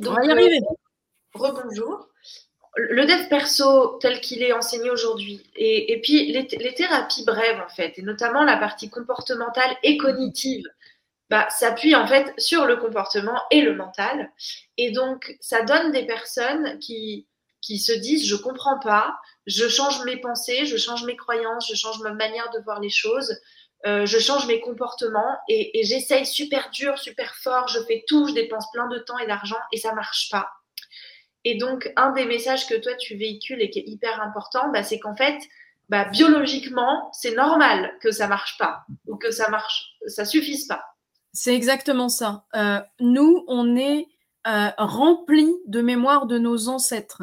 Donc, On va y arriver. rebonjour. Le dev perso tel qu'il est enseigné aujourd'hui, et, et, puis les, les, thérapies brèves en fait, et notamment la partie comportementale et cognitive, bah, s'appuie en fait sur le comportement et le mental. Et donc, ça donne des personnes qui, qui se disent je comprends pas, je change mes pensées, je change mes croyances, je change ma manière de voir les choses, euh, je change mes comportements et, j'essaye super dur, super fort, je fais tout, je dépense plein de temps et d'argent et ça marche pas. Et donc, un des messages que toi tu véhicules et qui est hyper important, bah, c'est qu'en fait, bah, biologiquement, c'est normal que ça marche pas ou que ça marche, ça suffise pas. C'est exactement ça. Euh, nous, on est euh, remplis de mémoire de nos ancêtres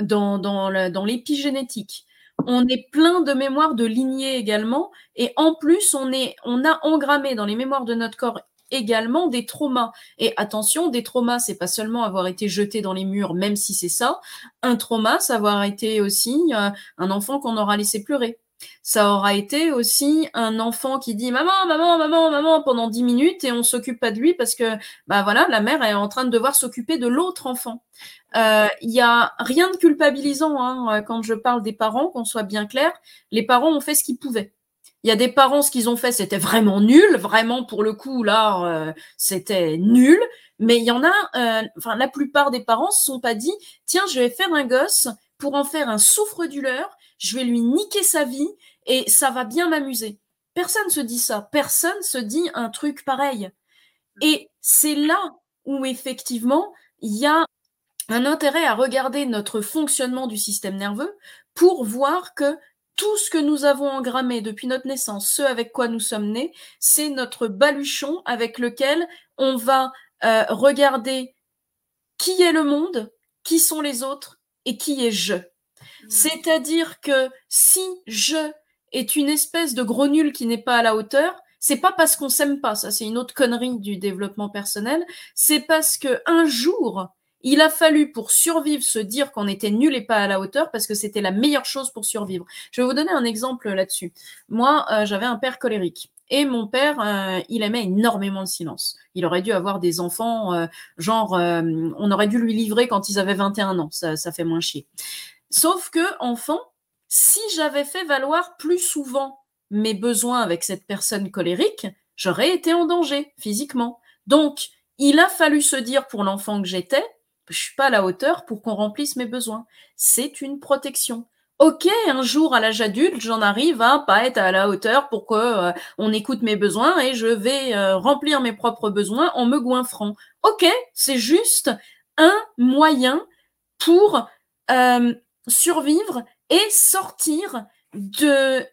dans l'épigénétique. On est plein de mémoire de lignées également. Et en plus, on, est, on a engrammé dans les mémoires de notre corps également des traumas. Et attention, des traumas, c'est pas seulement avoir été jeté dans les murs, même si c'est ça. Un trauma, c'est avoir été aussi euh, un enfant qu'on aura laissé pleurer ça aura été aussi un enfant qui dit maman, maman, maman, maman pendant dix minutes et on s'occupe pas de lui parce que bah voilà, la mère est en train de devoir s'occuper de l'autre enfant. Euh, il y a rien de culpabilisant hein, quand je parle des parents, qu'on soit bien clair. Les parents ont fait ce qu'ils pouvaient. Il y a des parents, ce qu'ils ont fait, c'était vraiment nul, vraiment pour le coup là, euh, c'était nul. Mais il y en a, euh, enfin la plupart des parents se sont pas dit, tiens, je vais faire un gosse pour en faire un souffre-douleur je vais lui niquer sa vie et ça va bien m'amuser. Personne se dit ça. Personne se dit un truc pareil. Et c'est là où effectivement il y a un intérêt à regarder notre fonctionnement du système nerveux pour voir que tout ce que nous avons engrammé depuis notre naissance, ce avec quoi nous sommes nés, c'est notre baluchon avec lequel on va euh, regarder qui est le monde, qui sont les autres et qui est je. Mm. C'est-à-dire que si je est une espèce de gros nul qui n'est pas à la hauteur, c'est pas parce qu'on s'aime pas, ça c'est une autre connerie du développement personnel, c'est parce que un jour, il a fallu pour survivre se dire qu'on était nul et pas à la hauteur parce que c'était la meilleure chose pour survivre. Je vais vous donner un exemple là-dessus. Moi, euh, j'avais un père colérique. Et mon père, euh, il aimait énormément le silence. Il aurait dû avoir des enfants, euh, genre, on aurait dû lui livrer quand ils avaient 21 ans. Ça, ça fait moins chier. Sauf que, enfant, si j'avais fait valoir plus souvent mes besoins avec cette personne colérique, j'aurais été en danger physiquement. Donc, il a fallu se dire pour l'enfant que j'étais, je suis pas à la hauteur pour qu'on remplisse mes besoins. C'est une protection. Ok, un jour à l'âge adulte, j'en arrive à pas être à la hauteur pour que euh, on écoute mes besoins et je vais euh, remplir mes propres besoins en me goinfrant. Ok, c'est juste un moyen pour euh, survivre et sortir d'une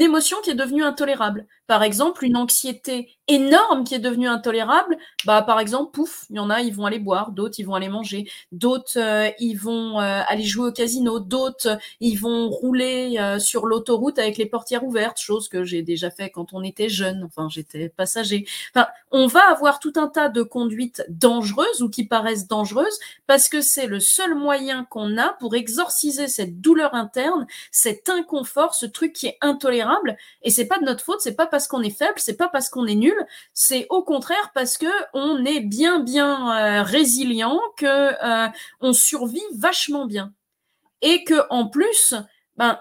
émotion qui est devenue intolérable. Par exemple, une anxiété énorme qui est devenue intolérable, bah par exemple, pouf, il y en a, ils vont aller boire, d'autres ils vont aller manger, d'autres euh, ils vont euh, aller jouer au casino, d'autres ils vont rouler euh, sur l'autoroute avec les portières ouvertes, chose que j'ai déjà fait quand on était jeune, enfin j'étais passager. Enfin, on va avoir tout un tas de conduites dangereuses ou qui paraissent dangereuses parce que c'est le seul moyen qu'on a pour exorciser cette douleur interne, cet inconfort, ce truc qui est intolérable et c'est pas de notre faute, c'est pas parce qu'on est faible, c'est pas parce qu'on est nul, c'est au contraire parce que on est bien bien euh, résilient, que euh, on survit vachement bien et que en plus, ben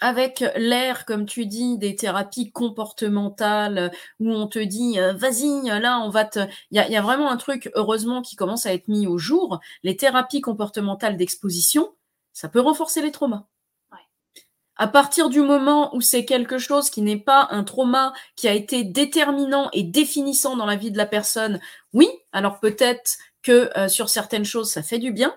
avec l'air, comme tu dis, des thérapies comportementales où on te dit euh, vas-y, là on va te. Il y a, vraiment un truc heureusement qui commence à être mis au jour. Les thérapies comportementales d'exposition, ça peut renforcer les traumas. À partir du moment où c'est quelque chose qui n'est pas un trauma qui a été déterminant et définissant dans la vie de la personne, oui, alors peut-être que euh, sur certaines choses ça fait du bien.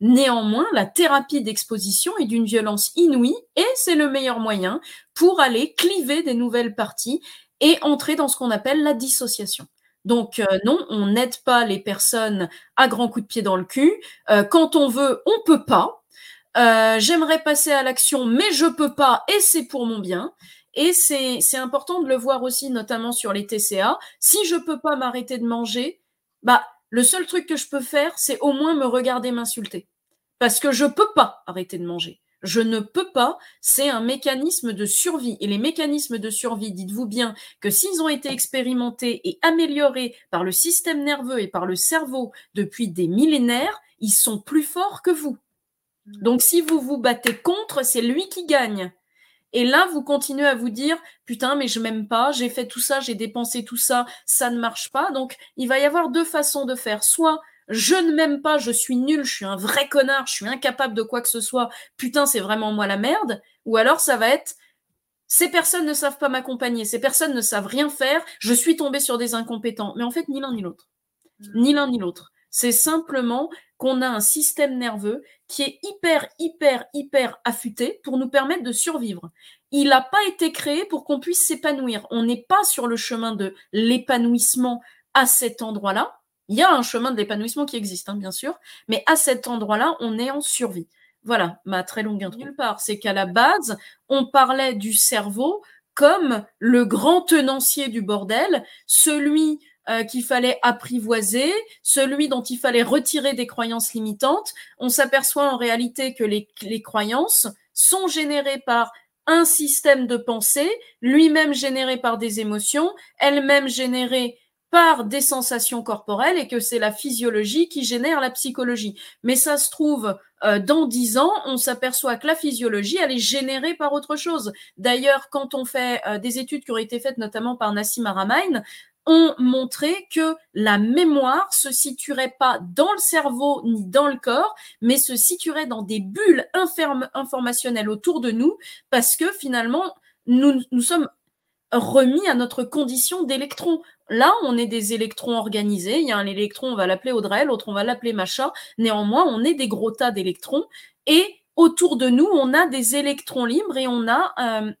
Néanmoins, la thérapie d'exposition est d'une violence inouïe et c'est le meilleur moyen pour aller cliver des nouvelles parties et entrer dans ce qu'on appelle la dissociation. Donc euh, non, on n'aide pas les personnes à grands coups de pied dans le cul. Euh, quand on veut, on peut pas. Euh, j'aimerais passer à l'action, mais je peux pas, et c'est pour mon bien. Et c'est important de le voir aussi, notamment sur les TCA. Si je peux pas m'arrêter de manger, bah le seul truc que je peux faire, c'est au moins me regarder m'insulter, parce que je peux pas arrêter de manger. Je ne peux pas, c'est un mécanisme de survie. Et les mécanismes de survie, dites-vous bien que s'ils ont été expérimentés et améliorés par le système nerveux et par le cerveau depuis des millénaires, ils sont plus forts que vous. Mmh. Donc si vous vous battez contre, c'est lui qui gagne. Et là, vous continuez à vous dire, putain, mais je m'aime pas, j'ai fait tout ça, j'ai dépensé tout ça, ça ne marche pas. Donc, il va y avoir deux façons de faire. Soit je ne m'aime pas, je suis nul, je suis un vrai connard, je suis incapable de quoi que ce soit, putain, c'est vraiment moi la merde. Ou alors ça va être, ces personnes ne savent pas m'accompagner, ces personnes ne savent rien faire, je suis tombé sur des incompétents. Mais en fait, ni l'un ni l'autre. Mmh. Ni l'un ni l'autre. C'est simplement qu'on a un système nerveux qui est hyper, hyper, hyper affûté pour nous permettre de survivre. Il n'a pas été créé pour qu'on puisse s'épanouir. On n'est pas sur le chemin de l'épanouissement à cet endroit-là. Il y a un chemin de l'épanouissement qui existe, hein, bien sûr, mais à cet endroit-là, on est en survie. Voilà, ma très longue part, c'est qu'à la base, on parlait du cerveau comme le grand tenancier du bordel, celui euh, qu'il fallait apprivoiser, celui dont il fallait retirer des croyances limitantes. On s'aperçoit en réalité que les, les croyances sont générées par un système de pensée, lui-même généré par des émotions, elle-même générée par des sensations corporelles et que c'est la physiologie qui génère la psychologie. Mais ça se trouve, euh, dans dix ans, on s'aperçoit que la physiologie, elle est générée par autre chose. D'ailleurs, quand on fait euh, des études qui ont été faites notamment par Nassim Aramain, ont montré que la mémoire se situerait pas dans le cerveau ni dans le corps, mais se situerait dans des bulles informationnelles autour de nous, parce que finalement, nous, nous sommes remis à notre condition d'électron. Là, on est des électrons organisés. Il y a un électron, on va l'appeler Audrey, l'autre, on va l'appeler Macha. Néanmoins, on est des gros tas d'électrons. Et autour de nous, on a des électrons libres et on a euh,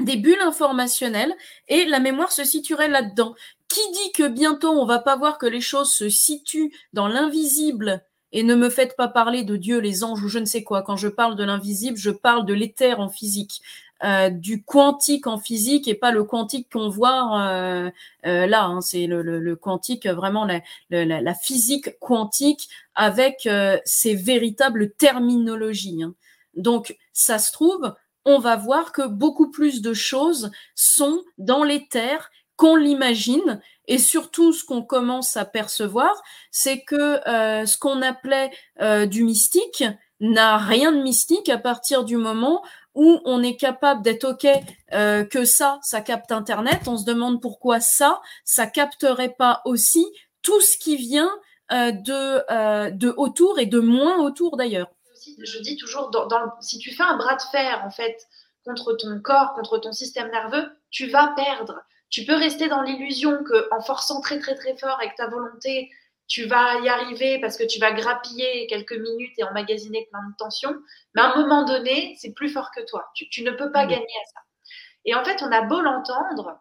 des bulles informationnelles. Et la mémoire se situerait là-dedans. Qui dit que bientôt, on va pas voir que les choses se situent dans l'invisible? Et ne me faites pas parler de Dieu, les anges ou je ne sais quoi. Quand je parle de l'invisible, je parle de l'éther en physique. Euh, du quantique en physique et pas le quantique qu'on voit euh, euh, là. Hein, c'est le, quantique, vraiment la, physique quantique avec ses véritables terminologies. Hein. Donc, ça se trouve, on va voir que beaucoup plus de choses sont dans l'éther qu'on l'imagine. Et surtout, ce qu'on commence à percevoir, c'est que ce qu'on appelait du mystique n'a rien de mystique à partir du moment où on est capable d'être OK euh, que ça, ça capte Internet. On se demande pourquoi ça, ça capterait pas aussi tout ce qui vient euh, de, euh, de autour et de moins autour d'ailleurs. Je dis toujours, dans, si tu fais un bras de fer en fait contre ton corps, contre ton système nerveux, tu vas perdre. Tu peux rester dans l'illusion que en forçant très très très fort avec ta volonté, tu vas y arriver parce que tu vas grappiller quelques minutes et emmagasiner plein de tensions. Mais à un moment donné, c'est plus fort que toi. Tu, ne peux pas mmh. gagner à ça. Et en fait, on a beau l'entendre,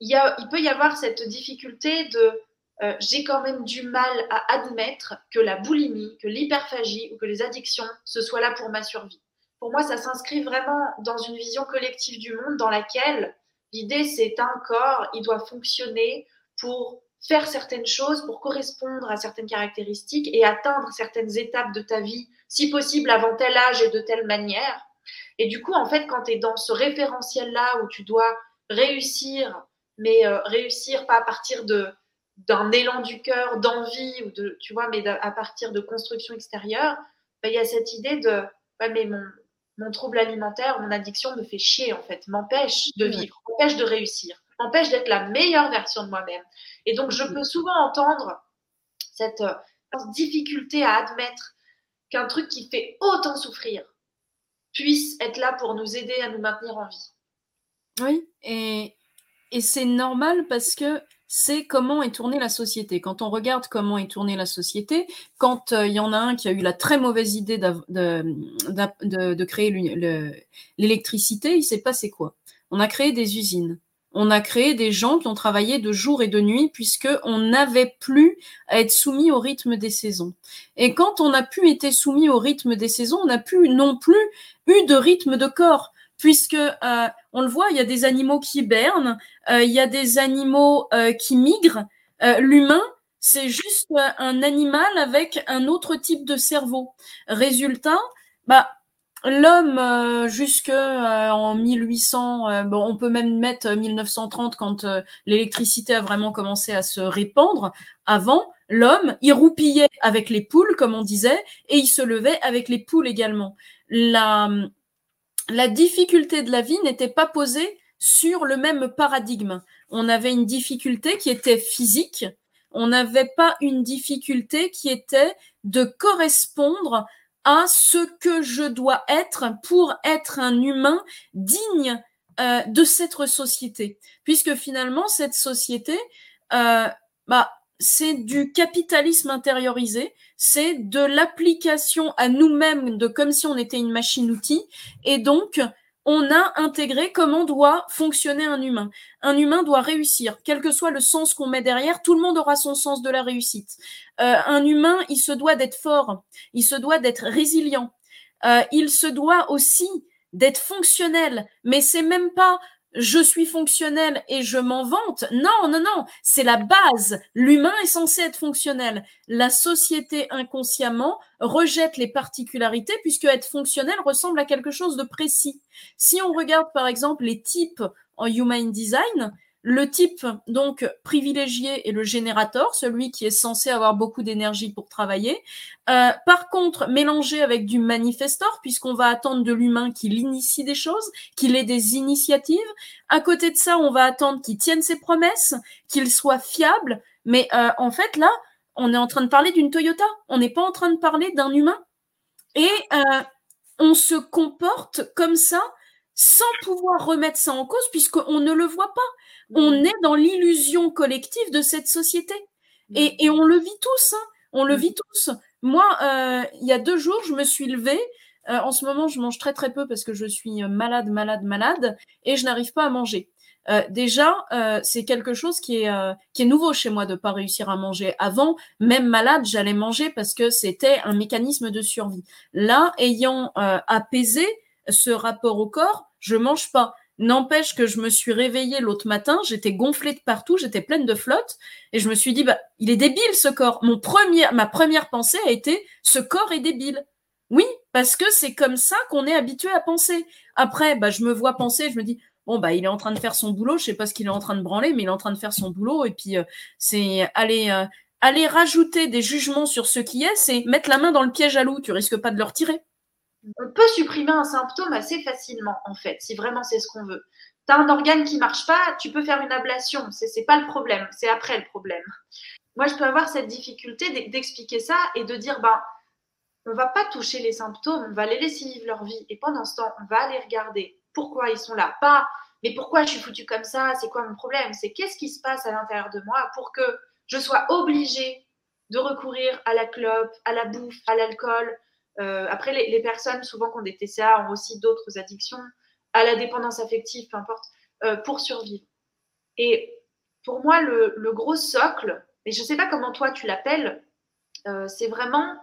il peut y avoir cette difficulté de euh, j'ai quand même du mal à admettre que la boulimie, que l'hyperphagie ou que les addictions, ce soit là pour ma survie. Pour moi, ça s'inscrit vraiment dans une vision collective du monde dans laquelle l'idée, c'est un corps, il doit fonctionner pour faire certaines choses pour correspondre à certaines caractéristiques et atteindre certaines étapes de ta vie, si possible avant tel âge et de telle manière. Et du coup, en fait, quand tu es dans ce référentiel-là où tu dois réussir, mais euh, réussir pas à partir de d'un élan du cœur, d'envie ou de tu vois, mais à partir de construction extérieure, bah, il y a cette idée de ouais, mais mon, mon trouble alimentaire, mon addiction me fait chier en fait, m'empêche de vivre, m'empêche de réussir, m'empêche d'être la meilleure version de moi-même. Et donc, je peux souvent entendre cette euh, difficulté à admettre qu'un truc qui fait autant souffrir puisse être là pour nous aider à nous maintenir en vie. Oui, et, et c'est normal parce que c'est comment est tournée la société. Quand on regarde comment est tournée la société, quand euh, il y en a un qui a eu la très mauvaise idée de, créer l'électricité, il s'est passé quoi? On a créé des usines on a créé des gens qui ont travaillé de jour et de nuit puisque on n'avait plus à être soumis au rythme des saisons. Et quand on n'a plus été soumis au rythme des saisons, on n'a plus non plus eu de rythme de corps puisque euh, on le voit, il y a des animaux qui hibernent, euh, il y a des animaux euh, qui migrent. L'humain, c'est juste un animal avec un autre type de cerveau. Résultat, bah l'homme jusque en 1800, euh, bon, on peut même mettre 1930 quand l'électricité a vraiment commencé à se répandre. Avant, l'homme, il roupillait avec les poules, comme on disait, et il se levait avec les poules également. La, la difficulté de la vie n'était pas posée sur le même paradigme. On avait une difficulté qui était physique, on n'avait pas une difficulté qui était de correspondre à ce que je dois être pour être un humain digne euh, de cette société. Puisque finalement, cette société, euh, bah, c'est du capitalisme intériorisé, c'est de l'application à nous-mêmes de comme si on était une machine-outil. Et donc, on a intégré comment doit fonctionner un humain. Un humain doit réussir, quel que soit le sens qu'on met derrière, tout le monde aura son sens de la réussite. Euh, un humain, il se doit d'être fort, il se doit d'être résilient, euh, il se doit aussi d'être fonctionnel, mais c'est même pas je suis fonctionnel et je m'en vante. Non, non, non, c'est la base. L'humain est censé être fonctionnel. La société inconsciemment rejette les particularités puisque être fonctionnel ressemble à quelque chose de précis. Si on regarde par exemple les types en human design, le type donc privilégié est le générateur, celui qui est censé avoir beaucoup d'énergie pour travailler. Euh, par contre, mélangé avec du manifestor, puisqu'on va attendre de l'humain qu'il initie des choses, qu'il ait des initiatives. À côté de ça, on va attendre qu'il tienne ses promesses, qu'il soit fiable. Mais euh, en fait, là, on est en train de parler d'une Toyota. On n'est pas en train de parler d'un humain. Et euh, on se comporte comme ça sans pouvoir remettre ça en cause puisqu'on ne le voit pas. On mm. est dans l'illusion collective de cette société. Mm. Et, on le vit tous. Hein. On le mm. vit tous. Moi, euh, il y a deux jours, je me suis levée. Euh, en ce moment, je mange très très peu parce que je suis malade, malade, malade, et je n'arrive pas à manger. Euh, déjà, c'est quelque chose qui est, qui est nouveau chez moi de pas réussir à manger. Avant, même malade, j'allais manger parce que c'était un mécanisme de survie. Là, ayant apaisé ce rapport au corps, je mange pas. N'empêche que je me suis réveillée l'autre matin, j'étais gonflée de partout, j'étais pleine de flotte, et je me suis dit, bah, il est débile ce corps. Mon premier, ma première pensée a été, ce corps est débile. Oui, parce que c'est comme ça qu'on est habitué à penser. Après, bah, je me vois penser, je me dis, bon, bah, il est en train de faire son boulot, je sais pas ce qu'il est en train de branler, mais il est en train de faire son boulot, et puis euh, c'est aller, euh, aller rajouter des jugements sur ce qui est, c'est mettre la main dans le piège à loup, tu risques pas de le retirer. On peut supprimer un symptôme assez facilement, en fait, si vraiment c'est ce qu'on veut. Tu as un organe qui marche pas, tu peux faire une ablation. C'est n'est pas le problème, c'est après le problème. Moi, je peux avoir cette difficulté d'expliquer ça et de dire, ben, on va pas toucher les symptômes, on va les laisser vivre leur vie. Et pendant ce temps, on va aller regarder pourquoi ils sont là. Pas, mais pourquoi je suis foutu comme ça C'est quoi mon problème? C'est qu'est-ce qui se passe à l'intérieur de moi pour que je sois obligée de recourir à la clope, à la bouffe, à l'alcool, euh, après, les, personnes, souvent qui ont des TCA, ont aussi d'autres addictions, à la dépendance affective, peu importe, euh, pour survivre. Et pour moi, le, gros socle, et je ne sais pas comment toi tu l'appelles, euh, c'est vraiment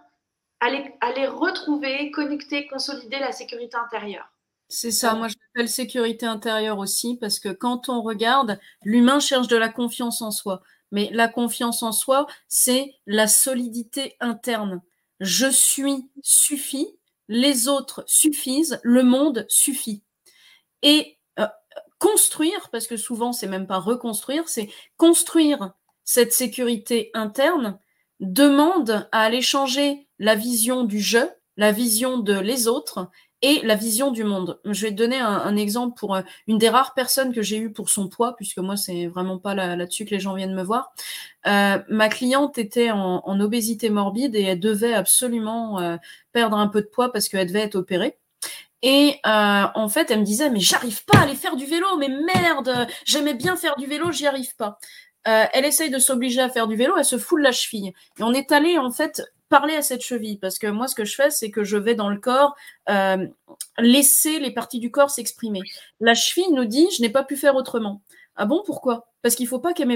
aller, aller retrouver, connecter, consolider la sécurité intérieure. C'est ça, moi je l'appelle sécurité intérieure aussi, parce que quand on regarde, l'humain cherche de la confiance en soi. Mais la confiance en soi, c'est la solidité interne je suis suffit, les autres suffisent, le monde suffit. Et euh, construire, parce que souvent c'est même pas reconstruire, c'est construire cette sécurité interne demande à aller changer la vision du je, la vision de les autres et la vision du monde. Je vais te donner un, exemple pour euh, une des rares personnes que j'ai eues pour son poids, puisque moi, c'est vraiment pas là-dessus que les gens viennent me voir. Euh, ma cliente était en, obésité morbide et elle devait absolument euh, perdre un peu de poids parce qu'elle devait être opérée. Et en fait, elle me disait, mais j'arrive pas à aller faire du vélo, mais merde, j'aimais bien faire du vélo, j'y arrive pas. elle essaye de s'obliger à faire du vélo, elle se fout de la cheville. Et on est allé en fait parler à cette cheville parce que moi ce que je fais c'est que je vais dans le corps euh, laisser les parties du corps s'exprimer. La cheville nous dit je n'ai pas pu faire autrement. Ah bon pourquoi? Parce qu'il faut pas qu'elle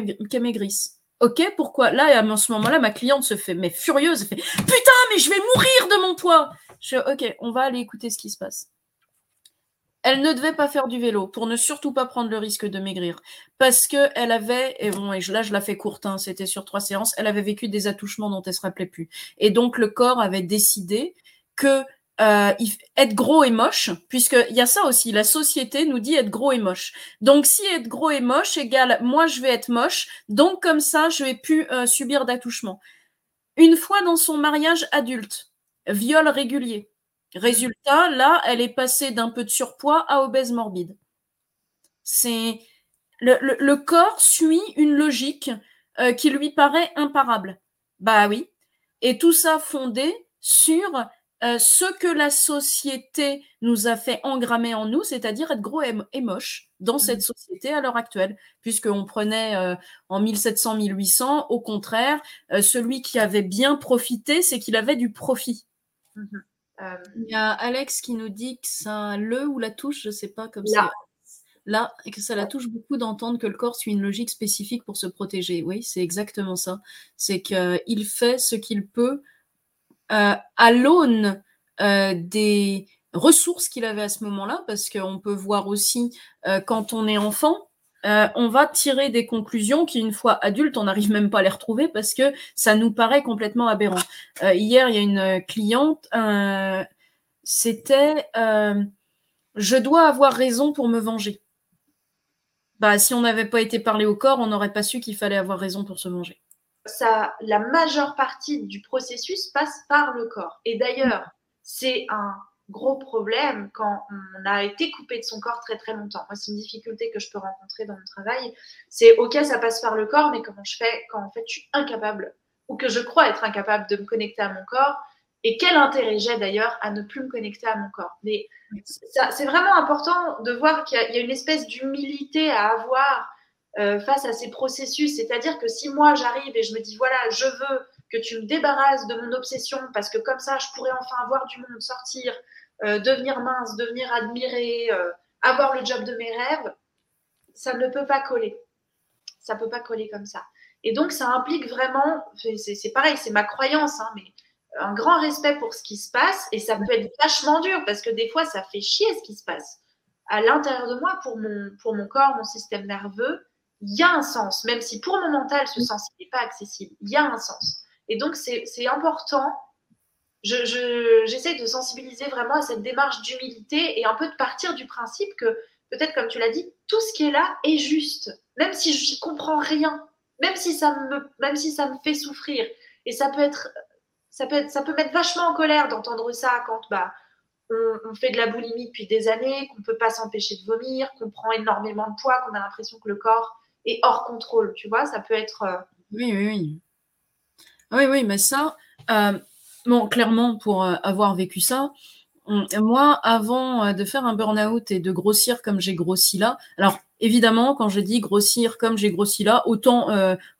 maigrisse. Ok pourquoi? Là à ce moment-là ma cliente se fait mais furieuse, elle fait putain mais je vais mourir de mon poids. Je ok on va aller écouter ce qui se passe. Elle ne devait pas faire du vélo pour ne surtout pas prendre le risque de maigrir. Parce que elle avait, et bon, et là je la fais courte, hein, c'était sur trois séances, elle avait vécu des attouchements dont elle se rappelait plus. Et donc le corps avait décidé que euh, être gros et moche, puisqu'il y a ça aussi, la société nous dit être gros et moche. Donc si être gros et moche égale moi je vais être moche, donc comme ça je vais plus euh, subir d'attouchement. Une fois dans son mariage adulte, viol régulier. Résultat, là, elle est passée d'un peu de surpoids à obèse morbide. C'est le, le, corps suit une logique euh, qui lui paraît imparable. Bah oui. Et tout ça fondé sur euh, ce que la société nous a fait engrammer en nous, c'est-à-dire être gros et, moche dans cette mmh. société à l'heure actuelle, puisqu'on prenait euh, en 1700-1800, au contraire, euh, celui qui avait bien profité, c'est qu'il avait du profit. Mmh Il y a Alex qui nous dit que ça le ou la touche, je sais pas comme ça. Là, et que ça la touche beaucoup d'entendre que le corps suit une logique spécifique pour se protéger. Oui, c'est exactement ça. C'est qu'il fait ce qu'il peut euh, à l'aune euh, des ressources qu'il avait à ce moment-là, parce qu'on peut voir aussi euh, quand on est enfant, on va tirer des conclusions qui, une fois adulte, on n'arrive même pas à les retrouver parce que ça nous paraît complètement aberrant. hier, il y a une cliente, c'était je dois avoir raison pour me venger. Bah, si on n'avait pas été parlé au corps, on n'aurait pas su qu'il fallait avoir raison pour se venger ça, la majeure partie du processus passe par le corps. Et d'ailleurs, c'est un gros problème quand on a été coupé de son corps très très longtemps. Moi, c'est une difficulté que je peux rencontrer dans mon travail. C'est ok, ça passe par le corps, mais comment je fais quand en fait je suis incapable ou que je crois être incapable de me connecter à mon corps? Et quel intérêt j'ai d'ailleurs à ne plus me connecter à mon corps? Mais c'est vraiment important de voir qu'il y, a une espèce d'humilité à avoir euh, face à ces processus. C'est-à-dire que si moi j'arrive et je me dis voilà, je veux que tu me débarrasses de mon obsession parce que comme ça je pourrais enfin avoir du monde, sortir, euh, devenir mince, devenir admiré, euh, avoir le job de mes rêves, ça ne peut pas coller. Ça peut pas coller comme ça. Et donc ça implique vraiment, c'est pareil, c'est ma croyance, hein, mais un grand respect pour ce qui se passe et ça peut être vachement dur parce que des fois ça fait chier ce qui se passe à l'intérieur de moi pour mon, pour mon corps, mon système nerveux il y a un sens, même si pour mon mental, ce sens n'est pas accessible, il y a un sens. Et donc, c'est important. J'essaie je, de sensibiliser vraiment à cette démarche d'humilité et un peu de partir du principe que, peut-être comme tu l'as dit, tout ce qui est là est juste, même si je n'y comprends rien, même si, ça me, même si ça me fait souffrir. Et ça peut être, ça peut, être, ça peut mettre vachement en colère d'entendre ça quand bah, on, on, fait de la boulimie depuis des années, qu'on ne peut pas s'empêcher de vomir, qu'on prend énormément de poids, qu'on a l'impression que le corps et hors contrôle. Tu vois, ça peut être. Euh, oui, oui, oui. Oui, oui, mais ça, euh, bon, clairement, pour euh, avoir vécu ça, moi, avant de faire un burn-out et de grossir comme j'ai grossi là, alors évidemment, quand je dis grossir comme j'ai grossi là, autant,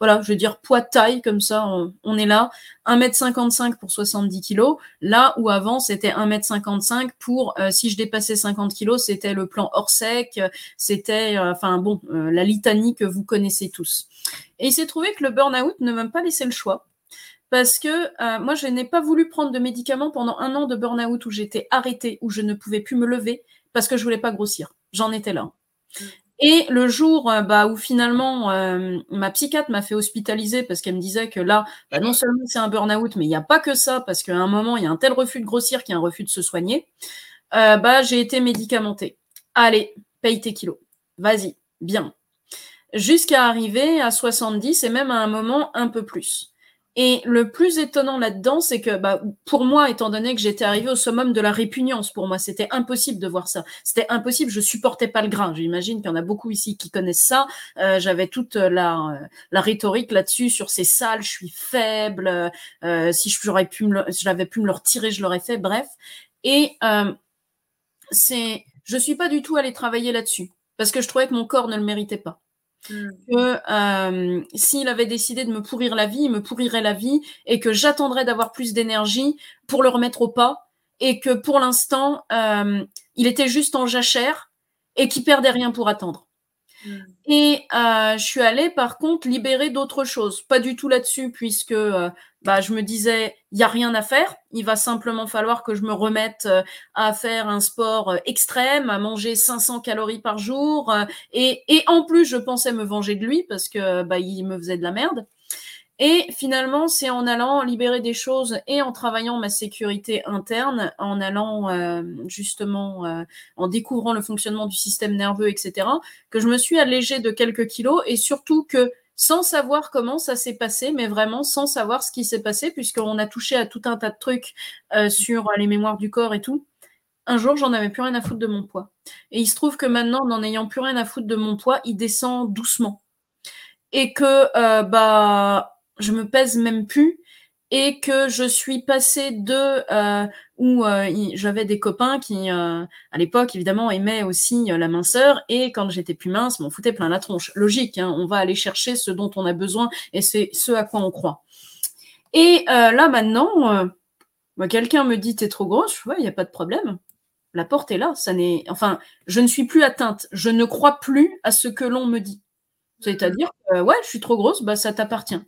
voilà, je veux dire poids de taille, comme ça, on, est là, 1m55 pour 70 kg, là où avant, c'était 1m55 pour, si je dépassais 50 kg, c'était le plan hors sec, c'était, enfin bon, la litanie que vous connaissez tous. Et il s'est trouvé que le burn-out ne m'a pas laissé le choix parce que euh, moi, je n'ai pas voulu prendre de médicaments pendant un an de burn-out où j'étais arrêtée, où je ne pouvais plus me lever parce que je voulais pas grossir. J'en étais là. Mm. Et le jour euh, bah, où finalement euh, ma psychiatre m'a fait hospitaliser parce qu'elle me disait que là, bah, non seulement c'est un burn-out, mais il n'y a pas que ça parce qu'à un moment il y a un tel refus de grossir qu'il y a un refus de se soigner. bah j'ai été médicamentée. Allez, paye tes kilos. Vas-y, bien. Jusqu'à arriver à 70 et même à un moment un peu plus. Et le plus étonnant là-dedans, c'est que bah, pour moi, étant donné que j'étais arrivée au summum de la répugnance, pour moi, c'était impossible de voir ça. C'était impossible, je supportais pas le grain. J'imagine qu'il y en a beaucoup ici qui connaissent ça. Euh, J'avais toute la, la rhétorique là-dessus sur ces salles, je suis faible. Euh, si j'aurais pu l'avais pu me le retirer, je l'aurais fait. Bref. Et euh, c'est, je suis pas du tout allée travailler là-dessus parce que je trouvais que mon corps ne le méritait pas. Mm. que euh, s'il avait décidé de me pourrir la vie, il me pourrirait la vie et que j'attendrais d'avoir plus d'énergie pour le remettre au pas et que pour l'instant, euh, il était juste en jachère et qu'il perdait rien pour attendre. Mm. Et euh, je suis allée par contre libérer d'autres choses, pas du tout là-dessus puisque euh, bah, je me disais, il y a rien à faire. Il va simplement falloir que je me remette euh, à faire un sport euh, extrême, à manger 500 calories par jour. Euh, et, et en plus, je pensais me venger de lui parce que bah, il me faisait de la merde. Et finalement, c'est en allant libérer des choses et en travaillant ma sécurité interne, en allant euh, justement, euh, en découvrant le fonctionnement du système nerveux, etc., que je me suis allégée de quelques kilos et surtout que sans savoir comment ça s'est passé, mais vraiment sans savoir ce qui s'est passé, puisqu'on a touché à tout un tas de trucs euh, sur les mémoires du corps et tout. Un jour, j'en avais plus rien à foutre de mon poids. Et il se trouve que maintenant, n'en ayant plus rien à foutre de mon poids, il descend doucement. Et que, bah, je me pèse même plus et que je suis passée de euh, où euh, j'avais des copains qui, euh, à l'époque, évidemment, aimaient aussi la minceur, et quand j'étais plus mince, m'en foutait plein la tronche. Logique, hein, on va aller chercher ce dont on a besoin, et c'est ce à quoi on croit. Et là, maintenant, bah, quelqu'un me dit, t'es trop grosse, il n'y a pas de problème. La porte est là, ça n'est... Enfin, je ne suis plus atteinte, je ne crois plus à ce que l'on me dit. C'est-à-dire, ouais, je suis trop grosse, bah ça t'appartient.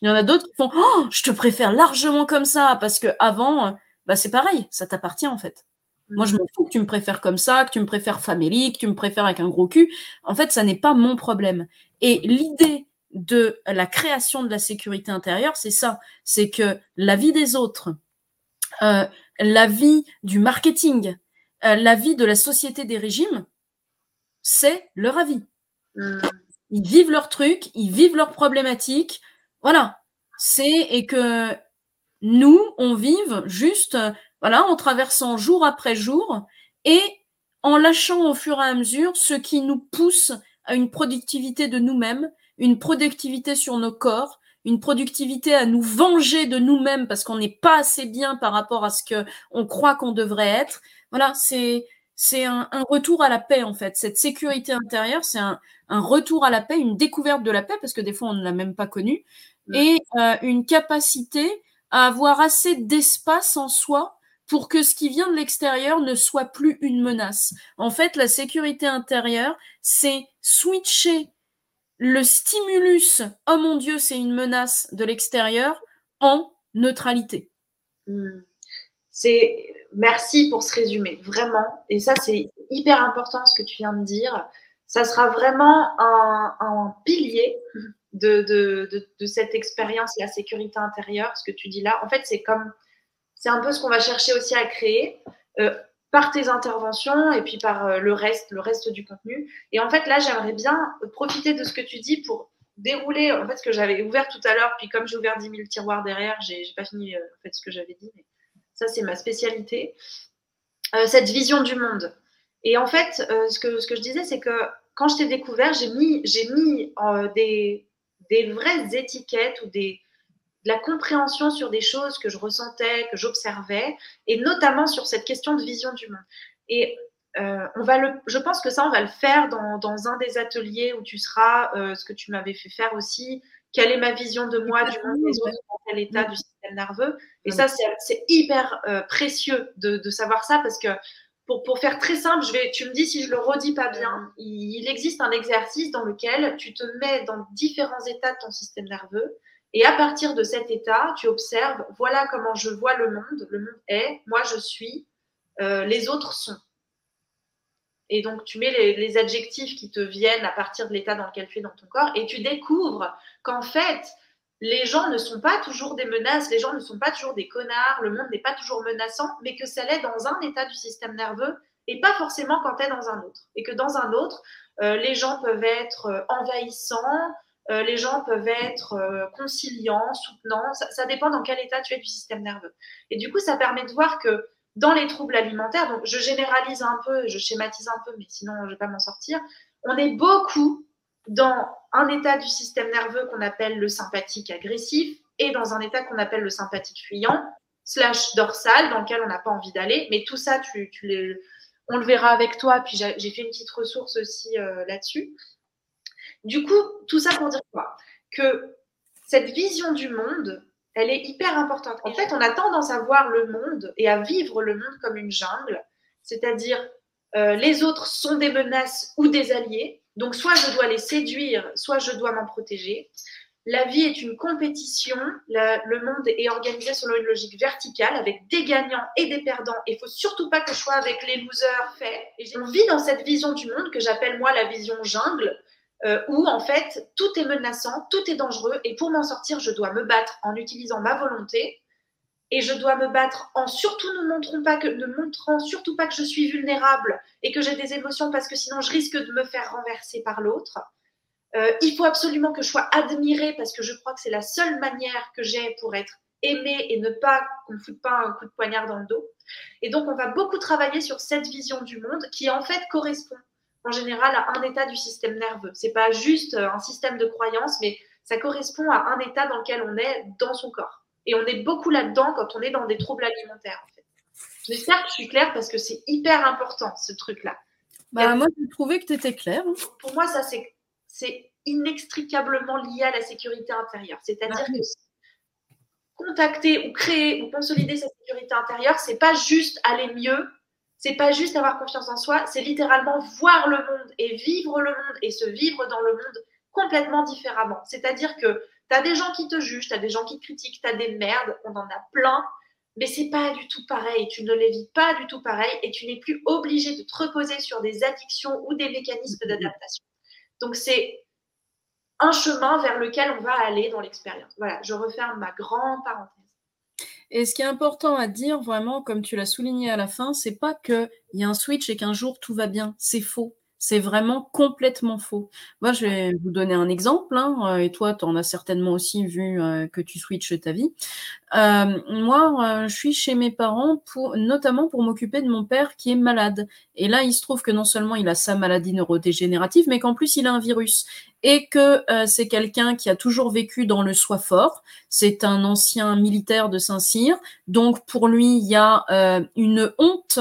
Il y en a d'autres qui font oh, je te préfère largement comme ça parce que avant, bah c'est pareil, ça t'appartient en fait. Moi, je m'en fous que tu me préfères comme ça, que tu me préfères famélique, que tu me préfères avec un gros cul. En fait, ça n'est pas mon problème. Et l'idée de la création de la sécurité intérieure, c'est ça. C'est que la vie des autres, euh, la vie du marketing, euh, la vie de la société des régimes, c'est leur avis. Mmh. Ils vivent leurs trucs, ils vivent leurs problématiques, voilà. C'est et que nous, on vive juste, voilà, en traversant jour après jour et en lâchant au fur et à mesure ce qui nous pousse à une productivité de nous-mêmes, une productivité sur nos corps, une productivité à nous venger de nous-mêmes parce qu'on n'est pas assez bien par rapport à ce que on croit qu'on devrait être. Voilà, c'est c'est un, un, retour à la paix en fait. Cette sécurité intérieure, c'est un, un, retour à la paix, une découverte de la paix parce que des fois on ne l'a même pas connue, et euh, une capacité à avoir assez d'espace en soi pour que ce qui vient de l'extérieur ne soit plus une menace. En fait, la sécurité intérieure, c'est switcher le stimulus oh mon Dieu, c'est une menace de l'extérieur en neutralité. Hmm. C'est merci pour ce résumé, vraiment. Et ça, c'est hyper important ce que tu viens de dire. Ça sera vraiment un, pilier de, cette expérience, la sécurité intérieure, ce que tu dis là. En fait, c'est comme, c'est un peu ce qu'on va chercher aussi à créer euh, par tes interventions et puis par euh, le reste, le reste du contenu. Et en fait, là, j'aimerais bien profiter de ce que tu dis pour dérouler en fait ce que j'avais ouvert tout à l'heure. Puis comme j'ai ouvert 10 000 tiroirs derrière, j'ai pas fini euh, en fait ce que j'avais dit. Ça, c'est ma spécialité. Euh, cette vision du monde. Et en fait, euh, ce, que, je disais, c'est que quand je t'ai découvert, j'ai mis, euh, des, vraies étiquettes ou des, de la compréhension sur des choses que je ressentais, que j'observais, et notamment sur cette question de vision du monde. Et on va le, je pense que ça, on va le faire dans un des ateliers où tu seras, ce que tu m'avais fait faire aussi, quelle est ma vision de moi, du monde des autres, dans quel état du système nerveux. Et ça, c'est hyper euh, précieux de, de, savoir ça parce que pour, pour, faire très simple, je vais, tu me dis si je le redis pas bien, il, existe un exercice dans lequel tu te mets dans différents états de ton système nerveux. Et à partir de cet état, tu observes, voilà comment je vois le monde. Le monde est, moi je suis, euh, les autres sont. Et donc, tu mets les, adjectifs qui te viennent à partir de l'état dans lequel tu es dans ton corps et tu découvres qu'en fait, les gens ne sont pas toujours des menaces, les gens ne sont pas toujours des connards, le monde n'est pas toujours menaçant, mais que ça l'est dans un état du système nerveux et pas forcément quand tu es dans un autre. Et que dans un autre, euh, les gens peuvent être euh, envahissants, euh, les gens peuvent être conciliants, soutenants, ça, ça, dépend dans quel état tu es du système nerveux. Et du coup, ça permet de voir que dans les troubles alimentaires, donc je généralise un peu, je schématise un peu, mais sinon je ne vais pas m'en sortir, on est beaucoup dans un état du système nerveux qu'on appelle le sympathique agressif et dans un état qu'on appelle le sympathique fuyant, slash dorsal, dans lequel on n'a pas envie d'aller. Mais tout ça, tu, tu on le verra avec toi, puis j'ai fait une petite ressource aussi euh, là-dessus. Du coup, tout ça pour dire quoi? Que cette vision du monde, elle est hyper importante. En fait, on a tendance à voir le monde et à vivre le monde comme une jungle, c'est-à-dire euh, les autres sont des menaces ou des alliés, donc soit je dois les séduire, soit je dois m'en protéger. La vie est une compétition, le monde est organisé selon une logique verticale avec des gagnants et des perdants. Il faut surtout pas que je sois avec les losers faits. Et on vit dans cette vision du monde que j'appelle moi la vision jungle, euh, où en fait tout est menaçant, tout est dangereux, et pour m'en sortir, je dois me battre en utilisant ma volonté, et je dois me battre en surtout ne montrant pas que, ne surtout pas que je suis vulnérable et que j'ai des émotions parce que sinon je risque de me faire renverser par l'autre. Euh, il faut absolument que je sois admirée parce que je crois que c'est la seule manière que j'ai pour être aimée et ne pas qu'on me foute pas un coup de poignard dans le dos. Et donc on va beaucoup travailler sur cette vision du monde qui en fait correspond en général à un état du système nerveux. C'est pas juste euh, un système de croyance, mais ça correspond à un état dans lequel on est dans son corps. Et on est beaucoup là-dedans quand on est dans des troubles alimentaires. En fait. J'espère que je suis claire parce que c'est hyper important ce truc-là. Bah, moi, j'ai trouvé que tu étais claire. Hein. Pour moi, ça, c'est inextricablement lié à la sécurité intérieure. C'est-à-dire ah que contacter ou créer ou consolider sa sécurité intérieure, c'est pas juste aller mieux, c'est pas juste avoir confiance en soi, c'est littéralement voir le monde et vivre le monde et se vivre dans le monde complètement différemment. C'est-à-dire que tu as des gens qui te jugent, tu as des gens qui te critiquent, tu as des merdes, on en a plein, mais c'est pas du tout pareil, tu ne les vis pas du tout pareil et tu n'es plus obligé de te reposer sur des addictions ou des mécanismes d'adaptation. Donc c'est un chemin vers lequel on va aller dans l'expérience. Voilà, je referme ma grande parenthèse. Et ce qui est important à dire, vraiment, comme tu l'as souligné à la fin, c'est pas qu'il y a un switch et qu'un jour tout va bien. C'est faux. C'est vraiment complètement faux. Moi, je vais vous donner un exemple, hein, et toi, tu en as certainement aussi vu euh, que tu switches ta vie. Euh, moi, euh, je suis chez mes parents, pour, notamment pour m'occuper de mon père qui est malade. Et là, il se trouve que non seulement il a sa maladie neurodégénérative, mais qu'en plus, il a un virus. Et que c'est quelqu'un qui a toujours vécu dans le soi fort. C'est un ancien militaire de Saint-Cyr. Donc, pour lui, il y a une honte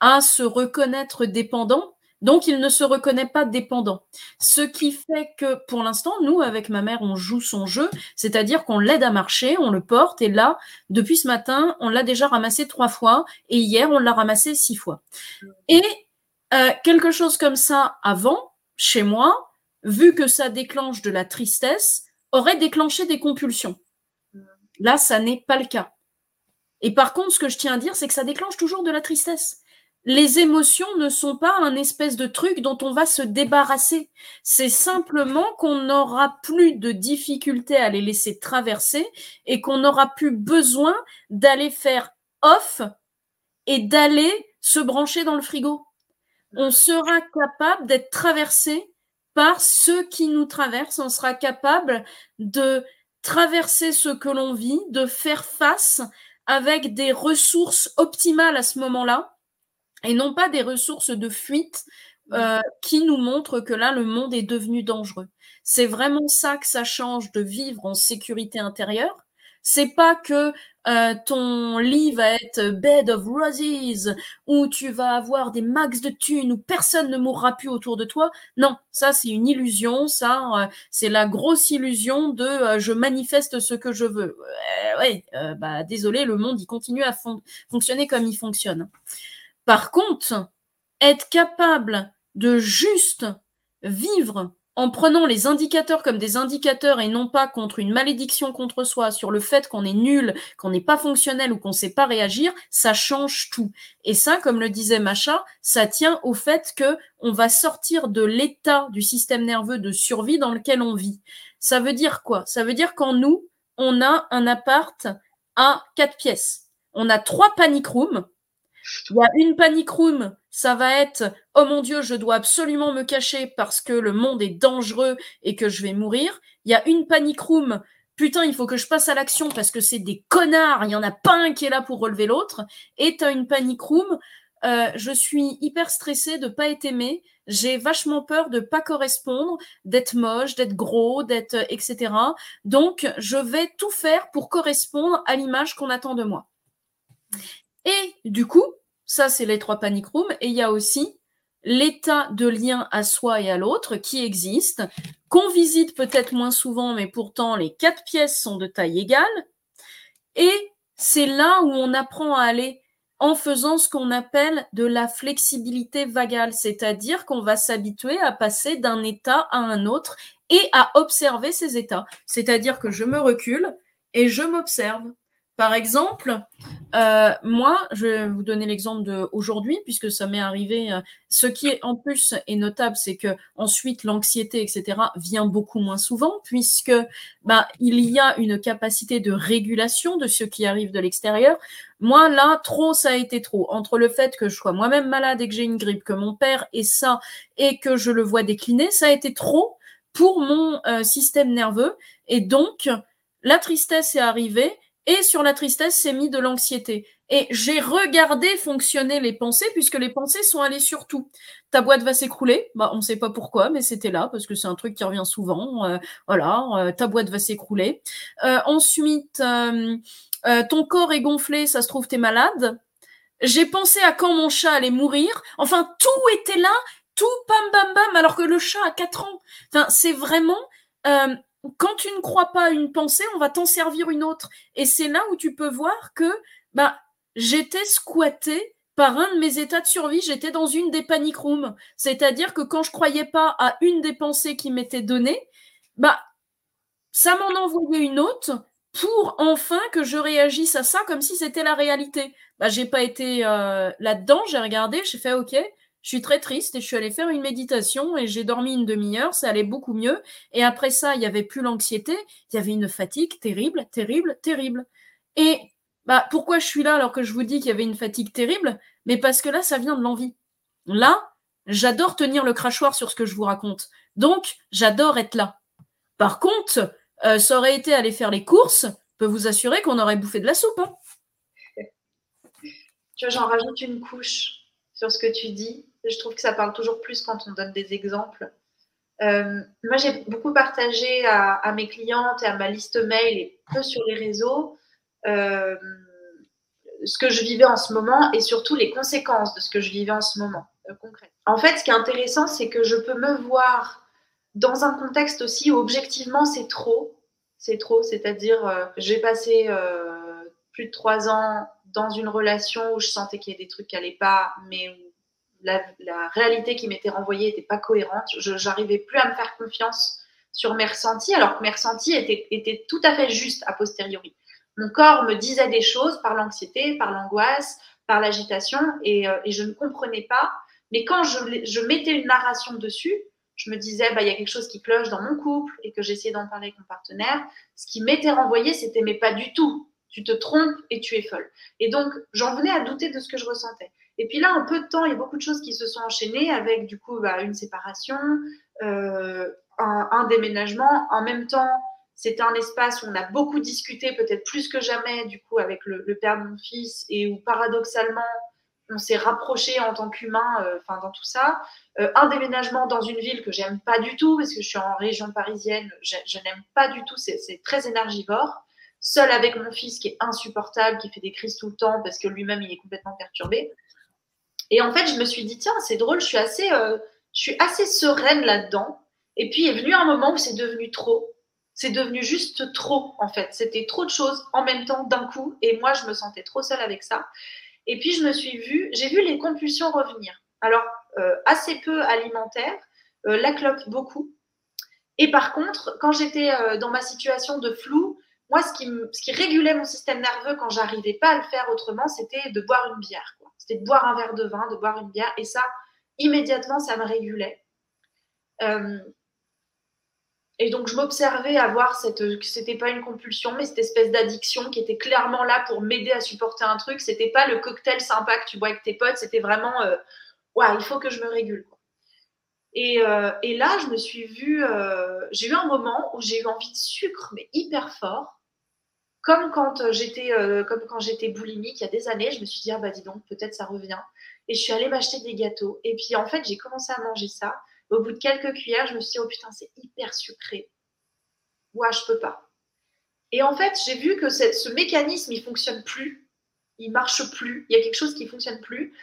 à se reconnaître dépendant donc, il ne se reconnaît pas dépendant. Ce qui fait que, pour l'instant, nous, avec ma mère, on joue son jeu, c'est-à-dire qu'on l'aide à marcher, on le porte, et là, depuis ce matin, on l'a déjà ramassé trois fois, et hier, on l'a ramassé six fois. Et euh, quelque chose comme ça, avant, chez moi, vu que ça déclenche de la tristesse, aurait déclenché des compulsions. Là, ça n'est pas le cas. Et par contre, ce que je tiens à dire, c'est que ça déclenche toujours de la tristesse les émotions ne sont pas un espèce de truc dont on va se débarrasser. C'est simplement qu'on n'aura plus de difficulté à les laisser traverser et qu'on n'aura plus besoin d'aller faire off et d'aller se brancher dans le frigo. On sera capable d'être traversé par ceux qui nous traversent. On sera capable de traverser ce que l'on vit, de faire face avec des ressources optimales à ce moment-là et non pas des ressources de fuite euh, qui nous montrent que là, le monde est devenu dangereux. C'est vraiment ça que ça change de vivre en sécurité intérieure. C'est pas que euh, ton lit va être bed of roses, où tu vas avoir des max de thunes, où personne ne mourra plus autour de toi. Non, ça c'est une illusion, ça euh, c'est la grosse illusion de je manifeste ce que je veux. ouais, bah désolé, le monde il continue à fonctionner comme il fonctionne. Par contre, être capable de juste vivre en prenant les indicateurs comme des indicateurs et non pas contre une malédiction contre soi sur le fait qu'on est nul, qu'on n'est pas fonctionnel ou qu'on ne sait pas réagir, ça change tout. Et ça, comme le disait Macha, ça tient au fait que on va sortir de l'état du système nerveux de survie dans lequel on vit. Ça veut dire quoi? Ça veut dire qu'en nous, on a un appart à quatre pièces. On a trois panic rooms il y a une panic room, ça va être oh mon dieu, je dois absolument me cacher parce que le monde est dangereux et que je vais mourir. Il y a une panic room, putain, il faut que je passe à l'action parce que c'est des connards, il y en a pas un qui est là pour relever l'autre. Et tu as une panic room, euh, je suis hyper stressée de pas être aimée, j'ai vachement peur de pas correspondre, d'être moche, d'être gros, d'être euh, etc. Donc je vais tout faire pour correspondre à l'image qu'on attend de moi. Et du coup, ça, c'est les trois panic rooms. Et il y a aussi l'état de lien à soi et à l'autre qui existe, qu'on visite peut-être moins souvent, mais pourtant les quatre pièces sont de taille égale. Et c'est là où on apprend à aller en faisant ce qu'on appelle de la flexibilité vagale, c'est-à-dire qu'on va s'habituer à passer d'un état à un autre et à observer ces états. C'est-à-dire que je me recule et je m'observe. Par exemple, Euh, moi, je vais vous donner l'exemple d'aujourd'hui, puisque ça m'est arrivé. Euh, ce qui est en plus est notable, c'est que ensuite l'anxiété, etc., vient beaucoup moins souvent, puisque bah, il y a une capacité de régulation de ce qui arrive de l'extérieur. Moi, là, trop, ça a été trop. Entre le fait que je sois moi-même malade et que j'ai une grippe, que mon père ait ça et que je le vois décliner, ça a été trop pour mon euh, système nerveux. Et donc, la tristesse est arrivée et sur la tristesse s'est mis de l'anxiété. Et j'ai regardé fonctionner les pensées puisque les pensées sont allées sur tout. Ta boîte va s'écrouler. Bah, on ne sait pas pourquoi, mais c'était là parce que c'est un truc qui revient souvent. Euh, voilà, euh, ta boîte va s'écrouler. Euh, ensuite, ton corps est gonflé, ça se trouve, t'es malade. J'ai pensé à quand mon chat allait mourir. Enfin, tout était là, tout bam bam bam, alors que le chat a 4 ans. Enfin, c'est vraiment quand tu ne crois pas à une pensée, on va t'en servir une autre. Et c'est là où tu peux voir que bah, j'étais squattée par un de mes états de survie, j'étais dans une des panic rooms. C'est-à-dire que quand je croyais pas à une des pensées qui m'était donnée, bah, ça m'en envoyait une autre pour enfin que je réagisse à ça comme si c'était la réalité. Bah, j'ai pas été euh, là-dedans, j'ai regardé, j'ai fait OK, je suis très triste et je suis allée faire une méditation et j'ai dormi une demi-heure, ça allait beaucoup mieux. Et après ça, il y avait plus l'anxiété, il y avait une fatigue terrible, terrible, terrible. Et bah pourquoi je suis là alors que je vous dis qu'il y avait une fatigue terrible? Mais parce que là, ça vient de l'envie. Là, j'adore tenir le crachoir sur ce que je vous raconte. Donc, j'adore être là. Par contre, euh, ça aurait été aller faire les courses, peut vous assurer qu'on aurait bouffé de la soupe. Hein. Tu vois, j'en rajoute une couche sur ce que tu dis je trouve que ça parle toujours plus quand on donne des exemples. Euh, moi, j'ai beaucoup partagé à, mes clientes et à ma liste mail et peu sur les réseaux euh, ce que je vivais en ce moment et surtout les conséquences de ce que je vivais en ce moment euh, En fait, ce qui est intéressant, c'est que je peux me voir dans un contexte aussi où objectivement c'est trop. C'est trop, c'est-à-dire j'ai passé plus de trois ans dans une relation où je sentais qu'il y avait des trucs qui n'allaient pas, mais où la, réalité qui m'était renvoyée n'était pas cohérente. Je n'arrivais plus à me faire confiance sur mes ressentis, alors que mes ressentis étaient, tout à fait justes a posteriori. Mon corps me disait des choses par l'anxiété, par l'angoisse, par l'agitation, et, euh, je ne comprenais pas. Mais quand je, mettais une narration dessus, je me disais, bah, il y a quelque chose qui cloche dans mon couple et que j'essayais d'en parler avec mon partenaire. Ce qui m'était renvoyé, c'était, mais pas du tout. Tu te trompes et tu es folle. Et donc, j'en venais à douter de ce que je ressentais. Et puis là, en peu de temps, il y a beaucoup de choses qui se sont enchaînées avec du coup bah, une séparation, euh, un, déménagement. En même temps, c'était un espace où on a beaucoup discuté, peut-être plus que jamais, du coup, avec le, père de mon fils, et où paradoxalement, on s'est rapproché en tant qu'humain, euh, dans tout ça. Euh, un déménagement dans une ville que j'aime pas du tout, parce que je suis en région parisienne, je n'aime pas du tout, c'est très énergivore. Seul avec mon fils qui est insupportable, qui fait des crises tout le temps parce que lui-même il est complètement perturbé. Et en fait, je me suis dit, tiens, c'est drôle, je suis assez, euh, je suis assez sereine là-dedans. Et puis est venu un moment où c'est devenu trop. C'est devenu juste trop, en fait. C'était trop de choses en même temps, d'un coup. Et moi, je me sentais trop seule avec ça. Et puis, je me suis vue, j'ai vu les compulsions revenir. Alors, euh, assez peu alimentaire, euh, la clope beaucoup. Et par contre, quand j'étais dans ma situation de flou, moi, ce qui, régulait mon système nerveux quand j'arrivais pas à le faire autrement, c'était de boire une bière. C'était de boire un verre de vin, de boire une bière. Et ça, immédiatement, ça me régulait. Euh, et donc, je m'observais à voir cette, c'était pas une compulsion, mais cette espèce d'addiction qui était clairement là pour m'aider à supporter un truc. C'était pas le cocktail sympa que tu bois avec tes potes, c'était vraiment, euh, il faut que je me régule. Et, euh, et, là, je me suis vue, j'ai eu un moment où j'ai eu envie de sucre, mais hyper fort comme quand euh, j'étais euh, boulimique il y a des années, je me suis dit ah bah dis donc peut-être ça revient et je suis allée m'acheter des gâteaux et puis en fait j'ai commencé à manger ça. Au bout de quelques cuillères, je me suis dit oh putain c'est hyper sucré. Ouais je peux pas. Et en fait j'ai vu que ce mécanisme il fonctionne plus, il marche plus, il y a quelque chose qui fonctionne plus.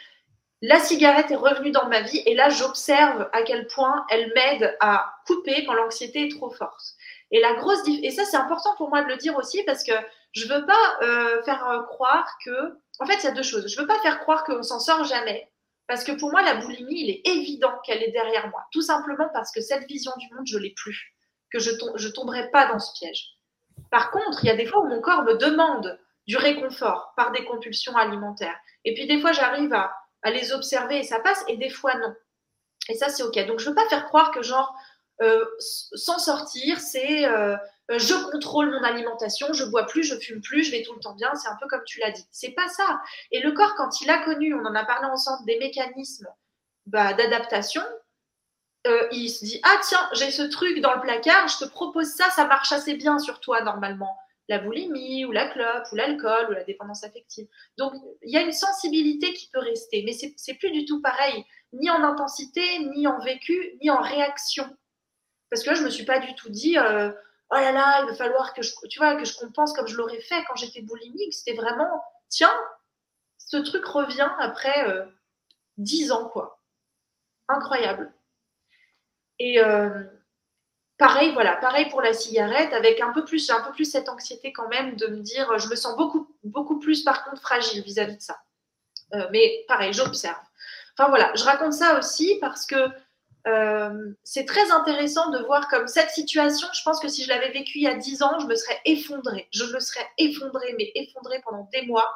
La cigarette est revenue dans ma vie et là j'observe à quel point elle m'aide à couper quand l'anxiété est trop forte. Et la grosse et ça c'est important pour moi de le dire aussi parce que je veux pas euh, faire euh, croire que, en fait, il y a deux choses. Je veux pas faire croire qu'on s'en sort jamais. Parce que pour moi, la boulimie, il est évident qu'elle est derrière moi. Tout simplement parce que cette vision du monde, je l'ai plus. Que je, ne tomberai pas dans ce piège. Par contre, il y a des fois où mon corps me demande du réconfort par des compulsions alimentaires. Et puis des fois, j'arrive à, les observer et ça passe, et des fois non. Et ça, c'est OK. Donc, je ne veux pas faire croire que, genre, euh, s'en sortir, c'est euh, je contrôle mon alimentation, je bois plus, je fume plus, je vais tout le temps bien. C'est un peu comme tu l'as dit. C'est pas ça. Et le corps, quand il a connu, on en a parlé ensemble, des mécanismes bah, d'adaptation, euh, il se dit ah tiens j'ai ce truc dans le placard, je te propose ça, ça marche assez bien sur toi normalement la boulimie ou la clope ou l'alcool ou la dépendance affective. Donc, il y a une sensibilité qui peut rester, mais c'est plus du tout pareil, ni en intensité, ni en vécu, ni en réaction. Parce que là, je me suis pas du tout dit, euh, oh là là, il va falloir que je, tu vois, que je compense comme je l'aurais fait quand j'étais boulimique. C'était vraiment, tiens, ce truc revient après euh, dix ans, quoi. Incroyable. Et, euh, pareil, voilà, pareil pour la cigarette, avec un peu plus, un peu plus cette anxiété quand même de me dire, je me sens beaucoup, plus par contre fragile vis-à-vis de ça. Euh, mais pareil, j'observe. Enfin voilà, je raconte ça aussi parce que euh, c'est très intéressant de voir comme cette situation, je pense que si je l'avais vécue il y a 10 ans, je me serais effondrée. Je me serais effondrée, mais effondrée pendant des mois.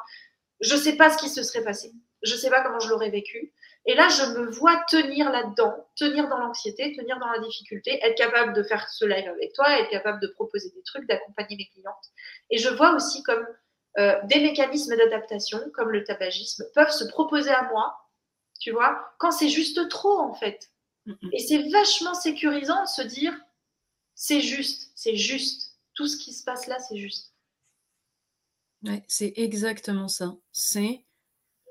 Je ne sais pas ce qui se serait passé. Je ne sais pas comment je l'aurais vécu. Et là, je me vois tenir là-dedans, tenir dans l'anxiété, tenir dans la difficulté, être capable de faire ce live avec toi, être capable de proposer des trucs, d'accompagner mes clientes. Et je vois aussi comme euh, des mécanismes d'adaptation, comme le tabagisme, peuvent se proposer à moi, tu vois, quand c'est juste trop, en fait. Et c'est vachement sécurisant de se dire, c'est juste, c'est juste. Tout ce qui se passe là, c'est juste. Ouais, c'est exactement ça. C'est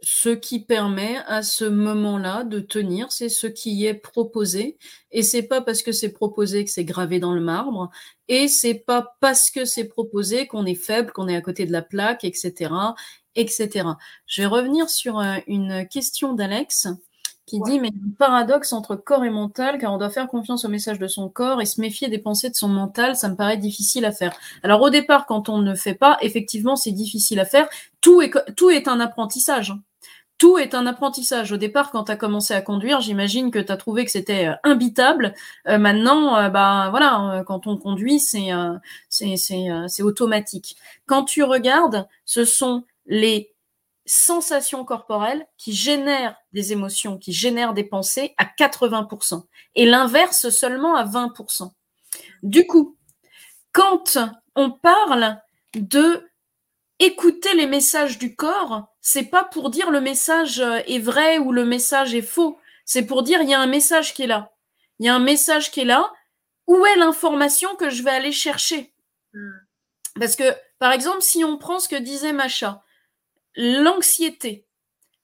ce qui permet à ce moment-là de tenir, c'est ce qui est proposé. Et c'est pas parce que c'est proposé que c'est gravé dans le marbre. Et c'est pas parce que c'est proposé qu'on est faible, qu'on est à côté de la plaque, etc., etc. Je vais revenir sur euh, une question d'Alex qui dit mais un paradoxe entre corps et mental car on doit faire confiance au message de son corps et se méfier des pensées de son mental ça me paraît difficile à faire alors au départ quand on ne fait pas effectivement c'est difficile à faire tout est tout est un apprentissage tout est un apprentissage. Au départ, quand tu as commencé à conduire, j'imagine que tu as trouvé que c'était euh, imbitable. Euh, maintenant, euh, bah voilà, quand on conduit, c'est c'est automatique. Quand tu regardes, ce sont les sensations corporelles qui génèrent des émotions, qui génèrent des pensées à 80%, et l'inverse seulement à 20%. Du coup, quand on parle de écouter les messages du corps, c'est pas pour dire le message euh, est vrai ou le message est faux. C'est pour dire il y a un message qui est là. Il y a un message qui est là. Où est l'information que je vais aller chercher? Hmm. Parce que, par exemple, si on prend ce que disait Macha, l'anxiété.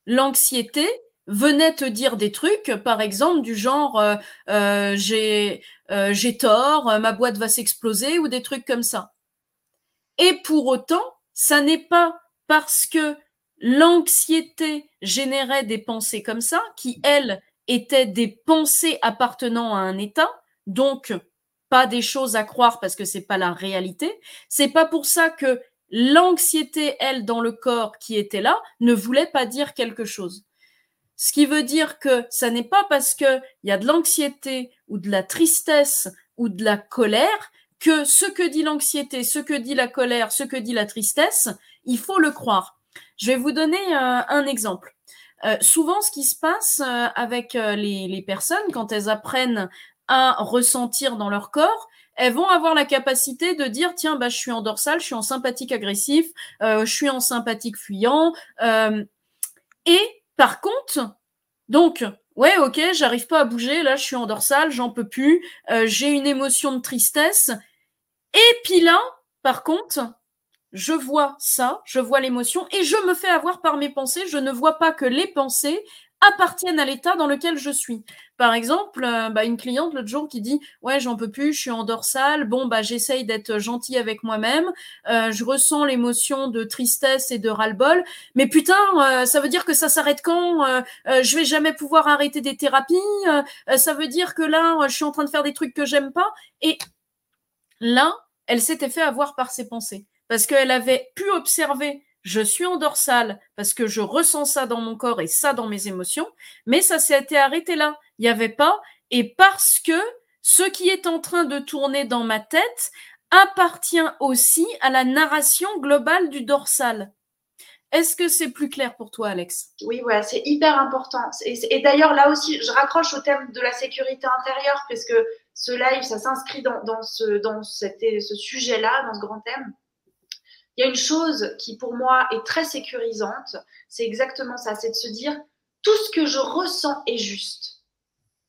L'anxiété venait te dire des trucs, par exemple, du genre euh, euh, j'ai j'ai tort, ma boîte va s'exploser ou des trucs comme ça. Et pour autant, ça n'est pas parce que l'anxiété générait des pensées comme ça, qui, elles, étaient des pensées appartenant à un état, donc pas des choses à croire parce que c'est pas la réalité. C'est pas pour ça que l'anxiété, elle, dans le corps qui était là, ne voulait pas dire quelque chose. Ce qui veut dire que ça n'est pas parce qu'il y a de l'anxiété ou de la tristesse ou de la colère que ce que dit l'anxiété, ce que dit la colère, ce que dit la tristesse, il faut le croire. Je vais vous donner euh, un exemple. Euh, souvent, ce qui se passe euh, avec les, personnes quand elles apprennent à ressentir dans leur corps, elles vont avoir la capacité de dire tiens bah je suis en dorsal, je suis en sympathique agressif, je suis en sympathique fuyant. et par contre, donc ouais ok j'arrive pas à bouger, là je suis en dorsal, j'en peux plus, j'ai une émotion de tristesse et puis là, par contre, je vois ça, je vois l'émotion et je me fais avoir par mes pensées. Je ne vois pas que les pensées appartiennent à l'état dans lequel je suis. Par exemple, euh, bah, une cliente l'autre jour qui dit ouais j'en peux plus, je suis en dorsale, bon bah j'essaye d'être gentille avec moi-même, euh, je ressens l'émotion de tristesse et de ras-le-bol, mais putain euh, ça veut dire que ça s'arrête quand? Je vais jamais pouvoir arrêter des thérapies, ça veut dire que là je suis en train de faire des trucs que j'aime pas et là elle s'était fait avoir par ses pensées. Parce qu'elle avait pu observer, je suis en dorsale, parce que je ressens ça dans mon corps et ça dans mes émotions, mais ça s'était arrêté là. Il n'y avait pas, et parce que ce qui est en train de tourner dans ma tête appartient aussi à la narration globale du dorsal. Est-ce que c'est plus clair pour toi, Alex? Oui, ouais, c'est hyper important. Et, d'ailleurs, là aussi, je raccroche au thème de la sécurité intérieure, parce que ce live, ça s'inscrit dans, ce, dans ce sujet-là, dans ce grand thème. Il y a une chose qui, pour moi, est très sécurisante, c'est exactement ça, c'est de se dire, tout ce que je ressens est juste.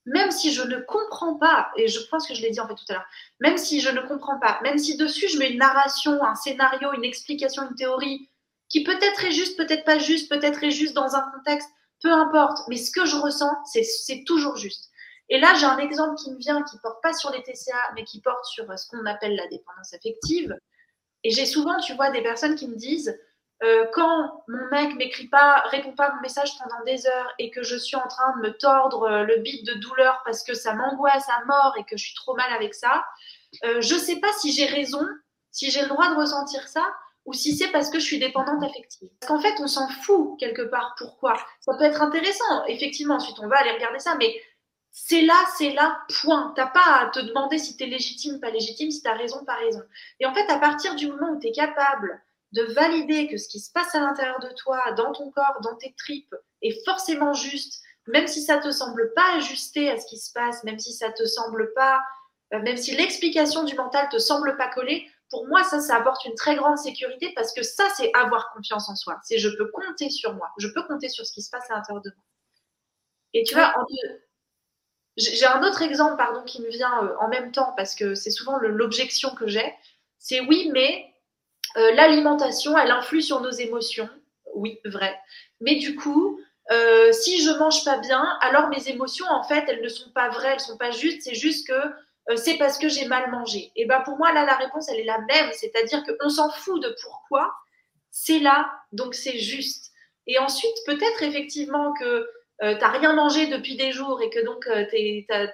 Même si je ne comprends pas, et je pense que je l'ai dit en fait tout à l'heure, même si je ne comprends pas, même si dessus je mets une narration, un scénario, une explication, une théorie, qui peut-être est juste, peut-être pas juste, peut-être est juste dans un contexte, peu importe, mais ce que je ressens, c'est toujours juste. Et là, j'ai un exemple qui me vient, qui porte pas sur les TCA, mais qui porte sur ce qu'on appelle la dépendance affective. Et j'ai souvent, tu vois, des personnes qui me disent, euh, quand mon mec m'écrit pas, répond pas à mon message pendant des heures et que je suis en train de me tordre euh, le bide de douleur parce que ça m'angoisse à mort et que je suis trop mal avec ça, euh, je sais pas si j'ai raison, si j'ai le droit de ressentir ça, ou si c'est parce que je suis dépendante affective. Parce qu'en fait, on s'en fout quelque part. Pourquoi? Ça peut être intéressant, effectivement. Ensuite, on va aller regarder ça, mais c'est là, c'est là, point. T'as pas à te demander si tu es légitime, pas légitime, si tu as raison, pas raison. Et en fait, à partir du moment où tu es capable de valider que ce qui se passe à l'intérieur de toi, dans ton corps, dans tes tripes, est forcément juste, même si ça te semble pas ajusté à ce qui se passe, même si ça te semble pas, euh, même si l'explication du mental te semble pas coller, pour moi, ça, ça apporte une très grande sécurité parce que ça, c'est avoir confiance en soi. C'est je peux compter sur moi. Je peux compter sur ce qui se passe à l'intérieur de moi. Et tu vois, j'ai un autre exemple, pardon, qui me vient euh, en même temps parce que c'est souvent l'objection que j'ai. C'est oui, mais euh, l'alimentation, elle influe sur nos émotions. Oui, vrai. Mais du coup, euh, si je mange pas bien, alors mes émotions, en fait, elles ne sont pas vraies, elles sont pas justes. C'est juste que c'est parce que j'ai mal mangé. Et ben pour moi, là, la réponse, elle est la même. C'est-à-dire qu'on s'en fout de pourquoi. C'est là, donc c'est juste. Et ensuite, peut-être effectivement que euh, tu n'as rien mangé depuis des jours et que donc euh,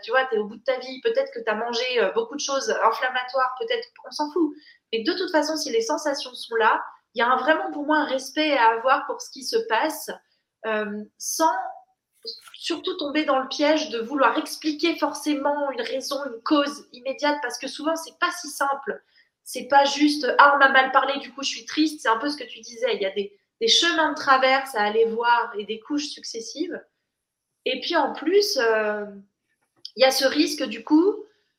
tu vois, tu es au bout de ta vie. Peut-être que tu as mangé beaucoup de choses inflammatoires. Peut-être, on s'en fout. Mais de toute façon, si les sensations sont là, il y a vraiment pour moi un respect à avoir pour ce qui se passe sans surtout tomber dans le piège de vouloir expliquer forcément une raison, une cause immédiate, parce que souvent c'est pas si simple. C'est pas juste ah on m'a mal parlé, du coup je suis triste. C'est un peu ce que tu disais. Il y a des, chemins de traverse à aller voir et des couches successives. Et puis en plus, euh, il y a ce risque du coup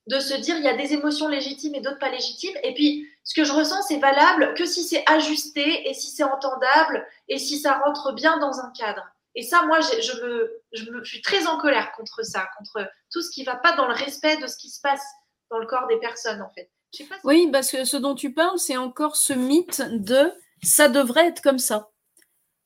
de se dire il y a des émotions légitimes et d'autres pas légitimes. Et puis ce que je ressens c'est valable que si c'est ajusté et si c'est entendable et si ça rentre bien dans un cadre. Et ça, moi, je, me, je, me, suis très en colère contre ça, contre tout ce qui ne va pas dans le respect de ce qui se passe dans le corps des personnes, en fait. Oui, parce que ce dont tu parles, c'est encore ce mythe de ça devrait être comme ça.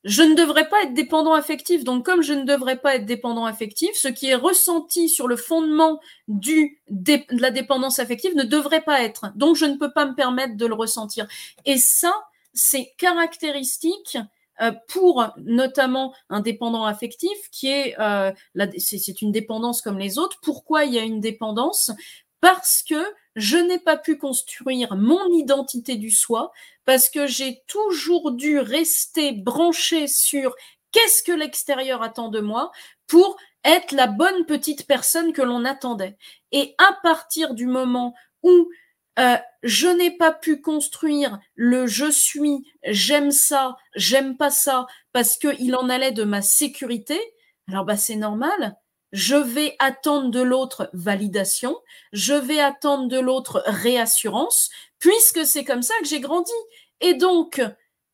Je ne devrais pas être dépendant affectif. Donc, comme je ne devrais pas être dépendant affectif, ce qui est ressenti sur le fondement du, de la dépendance affective ne devrait pas être. Donc, je ne peux pas me permettre de le ressentir. Et ça, c'est caractéristique euh, pour notamment un dépendant affectif qui est, euh, c'est une dépendance comme les autres. Pourquoi il y a une dépendance? Parce que je n'ai pas pu construire mon identité du soi, parce que j'ai toujours dû rester branché sur qu'est-ce que l'extérieur attend de moi pour être la bonne petite personne que l'on attendait. Et à partir du moment où euh, je n'ai pas pu construire le je suis, j'aime ça, j'aime pas ça, parce qu'il en allait de ma sécurité, alors bah c'est normal. Je vais attendre de l'autre validation, je vais attendre de l'autre réassurance, puisque c'est comme ça que j'ai grandi. Et donc,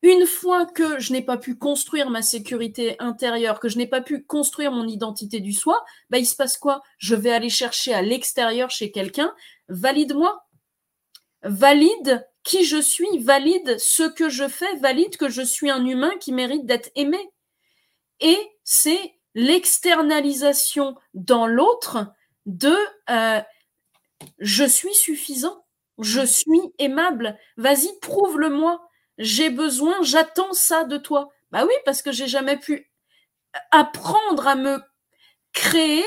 une fois que je n'ai pas pu construire ma sécurité intérieure, que je n'ai pas pu construire mon identité du soi, bah il se passe quoi? Je vais aller chercher à l'extérieur chez quelqu'un, valide-moi, valide qui je suis, valide ce que je fais, valide que je suis un humain qui mérite d'être aimé. Et c'est l'externalisation dans l'autre de euh, je suis suffisant, je suis aimable, vas-y, prouve-le-moi, j'ai besoin, j'attends ça de toi. Bah oui, parce que j'ai jamais pu apprendre à me créer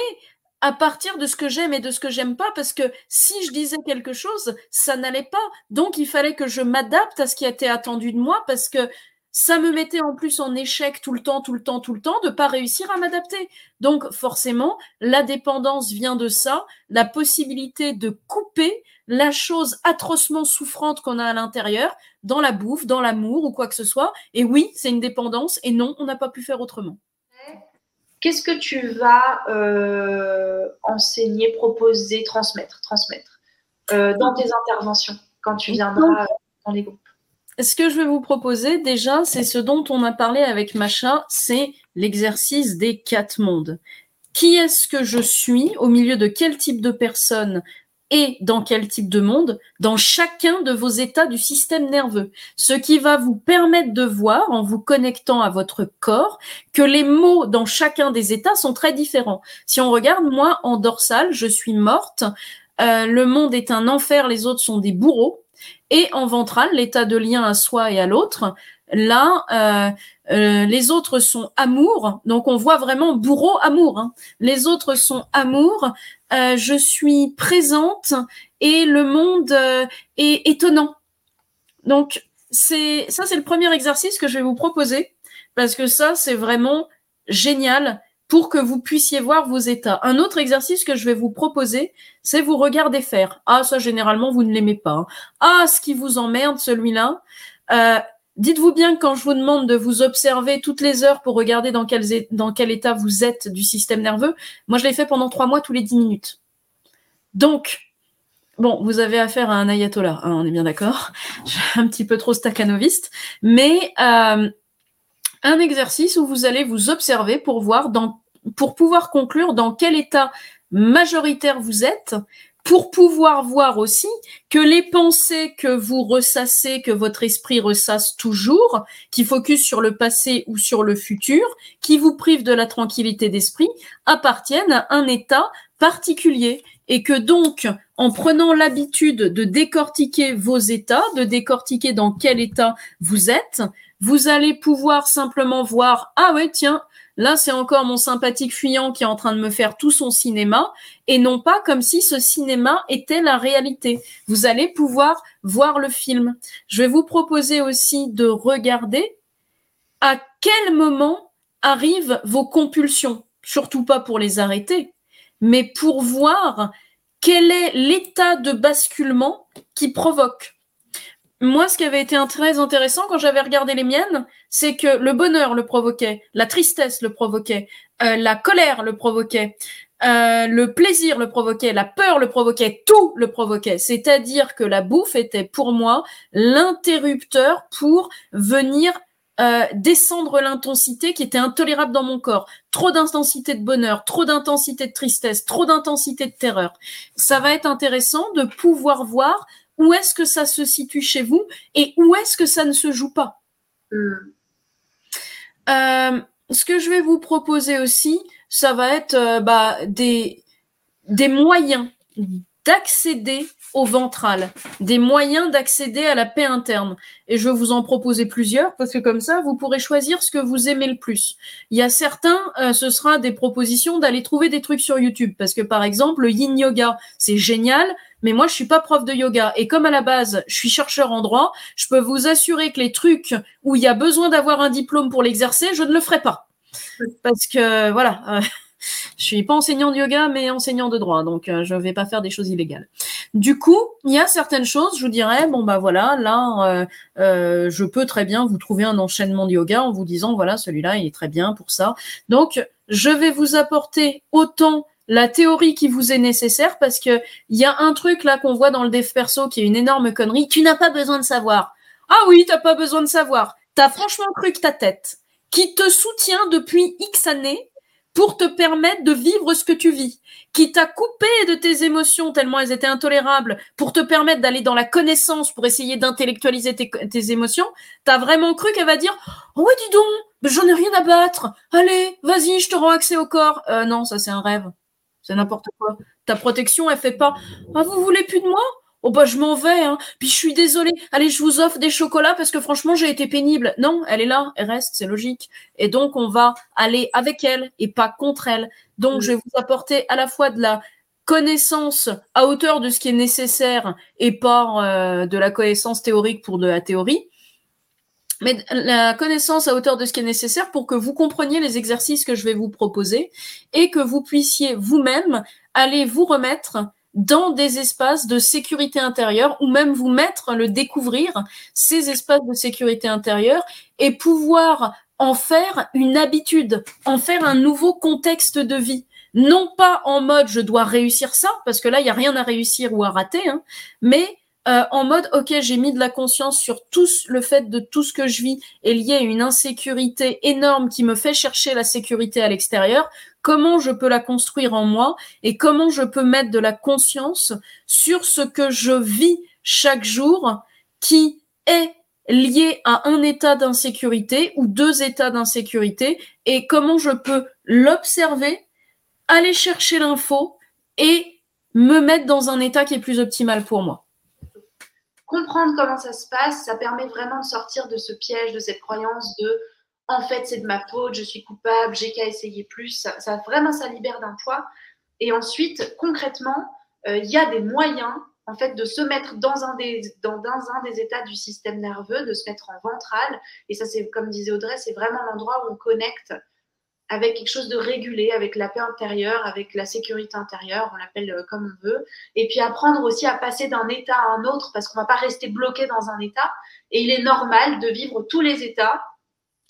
à partir de ce que j'aime et de ce que j'aime pas, parce que si je disais quelque chose, ça n'allait pas. Donc il fallait que je m'adapte à ce qui était attendu de moi, parce que ça me mettait en plus en échec tout le temps, tout le temps, tout le temps, de pas réussir à m'adapter. Donc forcément, la dépendance vient de ça, la possibilité de couper la chose atrocement souffrante qu'on a à l'intérieur, dans la bouffe, dans l'amour ou quoi que ce soit. Et oui, c'est une dépendance. Et non, on n'a pas pu faire autrement. Qu'est-ce que tu vas euh, enseigner, proposer, transmettre, transmettre euh, dans tes interventions quand tu viendras dans les groupes? Ce que je vais vous proposer déjà, c'est ce dont on a parlé avec Macha, c'est l'exercice des quatre mondes. Qui est-ce que je suis au milieu de quel type de personne et dans quel type de monde dans chacun de vos états du système nerveux? Ce qui va vous permettre de voir, en vous connectant à votre corps, que les mots dans chacun des états sont très différents. Si on regarde, moi, en dorsale, je suis morte, euh, le monde est un enfer, les autres sont des bourreaux. Et en ventral, l'état de lien à soi et à l'autre, là, euh, euh, les autres sont amour. Donc on voit vraiment bourreau amour. Hein. Les autres sont amour. Euh, je suis présente et le monde est étonnant. Donc c'est ça, c'est le premier exercice que je vais vous proposer parce que ça, c'est vraiment génial pour que vous puissiez voir vos états. Un autre exercice que je vais vous proposer, c'est vous regarder faire. Ah, ça, généralement, vous ne l'aimez pas. Hein. Ah, ce qui vous emmerde, celui-là. Euh, Dites-vous bien que quand je vous demande de vous observer toutes les heures pour regarder dans quel, état vous êtes du système nerveux, moi je l'ai fait pendant trois mois tous les dix minutes. Donc, bon, vous avez affaire à un ayatollah, hein, on est bien d'accord. un petit peu trop staccanoviste, mais euh, un exercice où vous allez vous observer pour voir dans, pour pouvoir conclure dans quel état majoritaire vous êtes, pour pouvoir voir aussi que les pensées que vous ressassez, que votre esprit ressasse toujours, qui focus sur le passé ou sur le futur, qui vous privent de la tranquillité d'esprit, appartiennent à un état particulier. Et que donc, en prenant l'habitude de décortiquer vos états, de décortiquer dans quel état vous êtes, vous allez pouvoir simplement voir, ah ouais, tiens, là c'est encore mon sympathique fuyant qui est en train de me faire tout son cinéma, et non pas comme si ce cinéma était la réalité. Vous allez pouvoir voir le film. Je vais vous proposer aussi de regarder à quel moment arrivent vos compulsions, surtout pas pour les arrêter, mais pour voir quel est l'état de basculement qui provoque moi, ce qui avait été très intéressant quand j'avais regardé les miennes, c'est que le bonheur le provoquait, la tristesse le provoquait, euh, la colère le provoquait, euh, le plaisir le provoquait, la peur le provoquait, tout le provoquait. C'est-à-dire que la bouffe était pour moi l'interrupteur pour venir euh, descendre l'intensité qui était intolérable dans mon corps. Trop d'intensité de bonheur, trop d'intensité de tristesse, trop d'intensité de terreur. Ça va être intéressant de pouvoir voir où est-ce que ça se situe chez vous et où est-ce que ça ne se joue pas. Hmm. Euh, ce que je vais vous proposer aussi, ça va être euh, bah, des, des moyens d'accéder au ventral, des moyens d'accéder à la paix interne. Et je vais vous en proposer plusieurs parce que comme ça, vous pourrez choisir ce que vous aimez le plus. Il y a certains, euh, ce sera des propositions d'aller trouver des trucs sur YouTube parce que par exemple, le yin yoga, c'est génial, mais moi je suis pas prof de yoga et comme à la base, je suis chercheur en droit, je peux vous assurer que les trucs où il y a besoin d'avoir un diplôme pour l'exercer, je ne le ferai pas. Parce que voilà, euh, je suis pas enseignant de yoga, mais enseignant de droit, donc euh, je vais pas faire des choses illégales. Du coup, il y a certaines choses, je vous dirais, bon bah voilà, là, euh, euh, je peux très bien vous trouver un enchaînement de yoga en vous disant, voilà, celui-là, il est très bien pour ça. Donc, je vais vous apporter autant la théorie qui vous est nécessaire parce que il y a un truc là qu'on voit dans le dev perso qui est une énorme connerie. Tu n'as pas besoin de savoir. Ah oui, t'as pas besoin de savoir. T'as franchement cru que ta tête, qui te soutient depuis X années, pour te permettre de vivre ce que tu vis, qui t'a coupé de tes émotions tellement elles étaient intolérables, pour te permettre d'aller dans la connaissance, pour essayer d'intellectualiser tes, émotions, t'as vraiment cru qu'elle va dire « Oh ouais, dis donc, j'en ai rien à battre, allez, vas-y, je te rends accès au corps. Euh, non, ça c'est un rêve, c'est n'importe quoi. Ta protection, elle fait pas « Ah, vous voulez plus de moi? Oh bah je m'en vais, hein. Puis je suis désolée. Allez, je vous offre des chocolats parce que franchement j'ai été pénible. Non, elle est là, elle reste, c'est logique. Et donc on va aller avec elle et pas contre elle. Donc je vais vous apporter à la fois de la connaissance à hauteur de ce qui est nécessaire et pas euh, de la connaissance théorique pour de la théorie. Mais la connaissance à hauteur de ce qui est nécessaire pour que vous compreniez les exercices que je vais vous proposer et que vous puissiez vous-même aller vous remettre dans des espaces de sécurité intérieure ou même vous mettre, le découvrir, ces espaces de sécurité intérieure et pouvoir en faire une habitude, en faire un nouveau contexte de vie. Non pas en mode je dois réussir ça, parce que là, il n'y a rien à réussir ou à rater, hein, mais euh, en mode ok j'ai mis de la conscience sur tout le fait de tout ce que je vis est lié à une insécurité énorme qui me fait chercher la sécurité à l'extérieur. Comment je peux la construire en moi et comment je peux mettre de la conscience sur ce que je vis chaque jour qui est lié à un état d'insécurité ou deux états d'insécurité et comment je peux l'observer, aller chercher l'info et me mettre dans un état qui est plus optimal pour moi comprendre comment ça se passe, ça permet vraiment de sortir de ce piège, de cette croyance de en fait c'est de ma faute, je suis coupable, j'ai qu'à essayer plus. Ça, vraiment ça libère d'un poids. Et ensuite concrètement, euh, il y a des moyens en fait de se mettre dans un des dans, un des états du système nerveux, de se mettre en ventral. Et ça c'est comme disait Audrey, c'est vraiment l'endroit où on connecte avec quelque chose de régulé, avec la paix intérieure, avec la sécurité intérieure, on l'appelle euh, comme on veut. Et puis apprendre aussi à passer d'un état à un autre parce qu'on va pas rester bloqué dans un état. Et il est normal de vivre tous les états.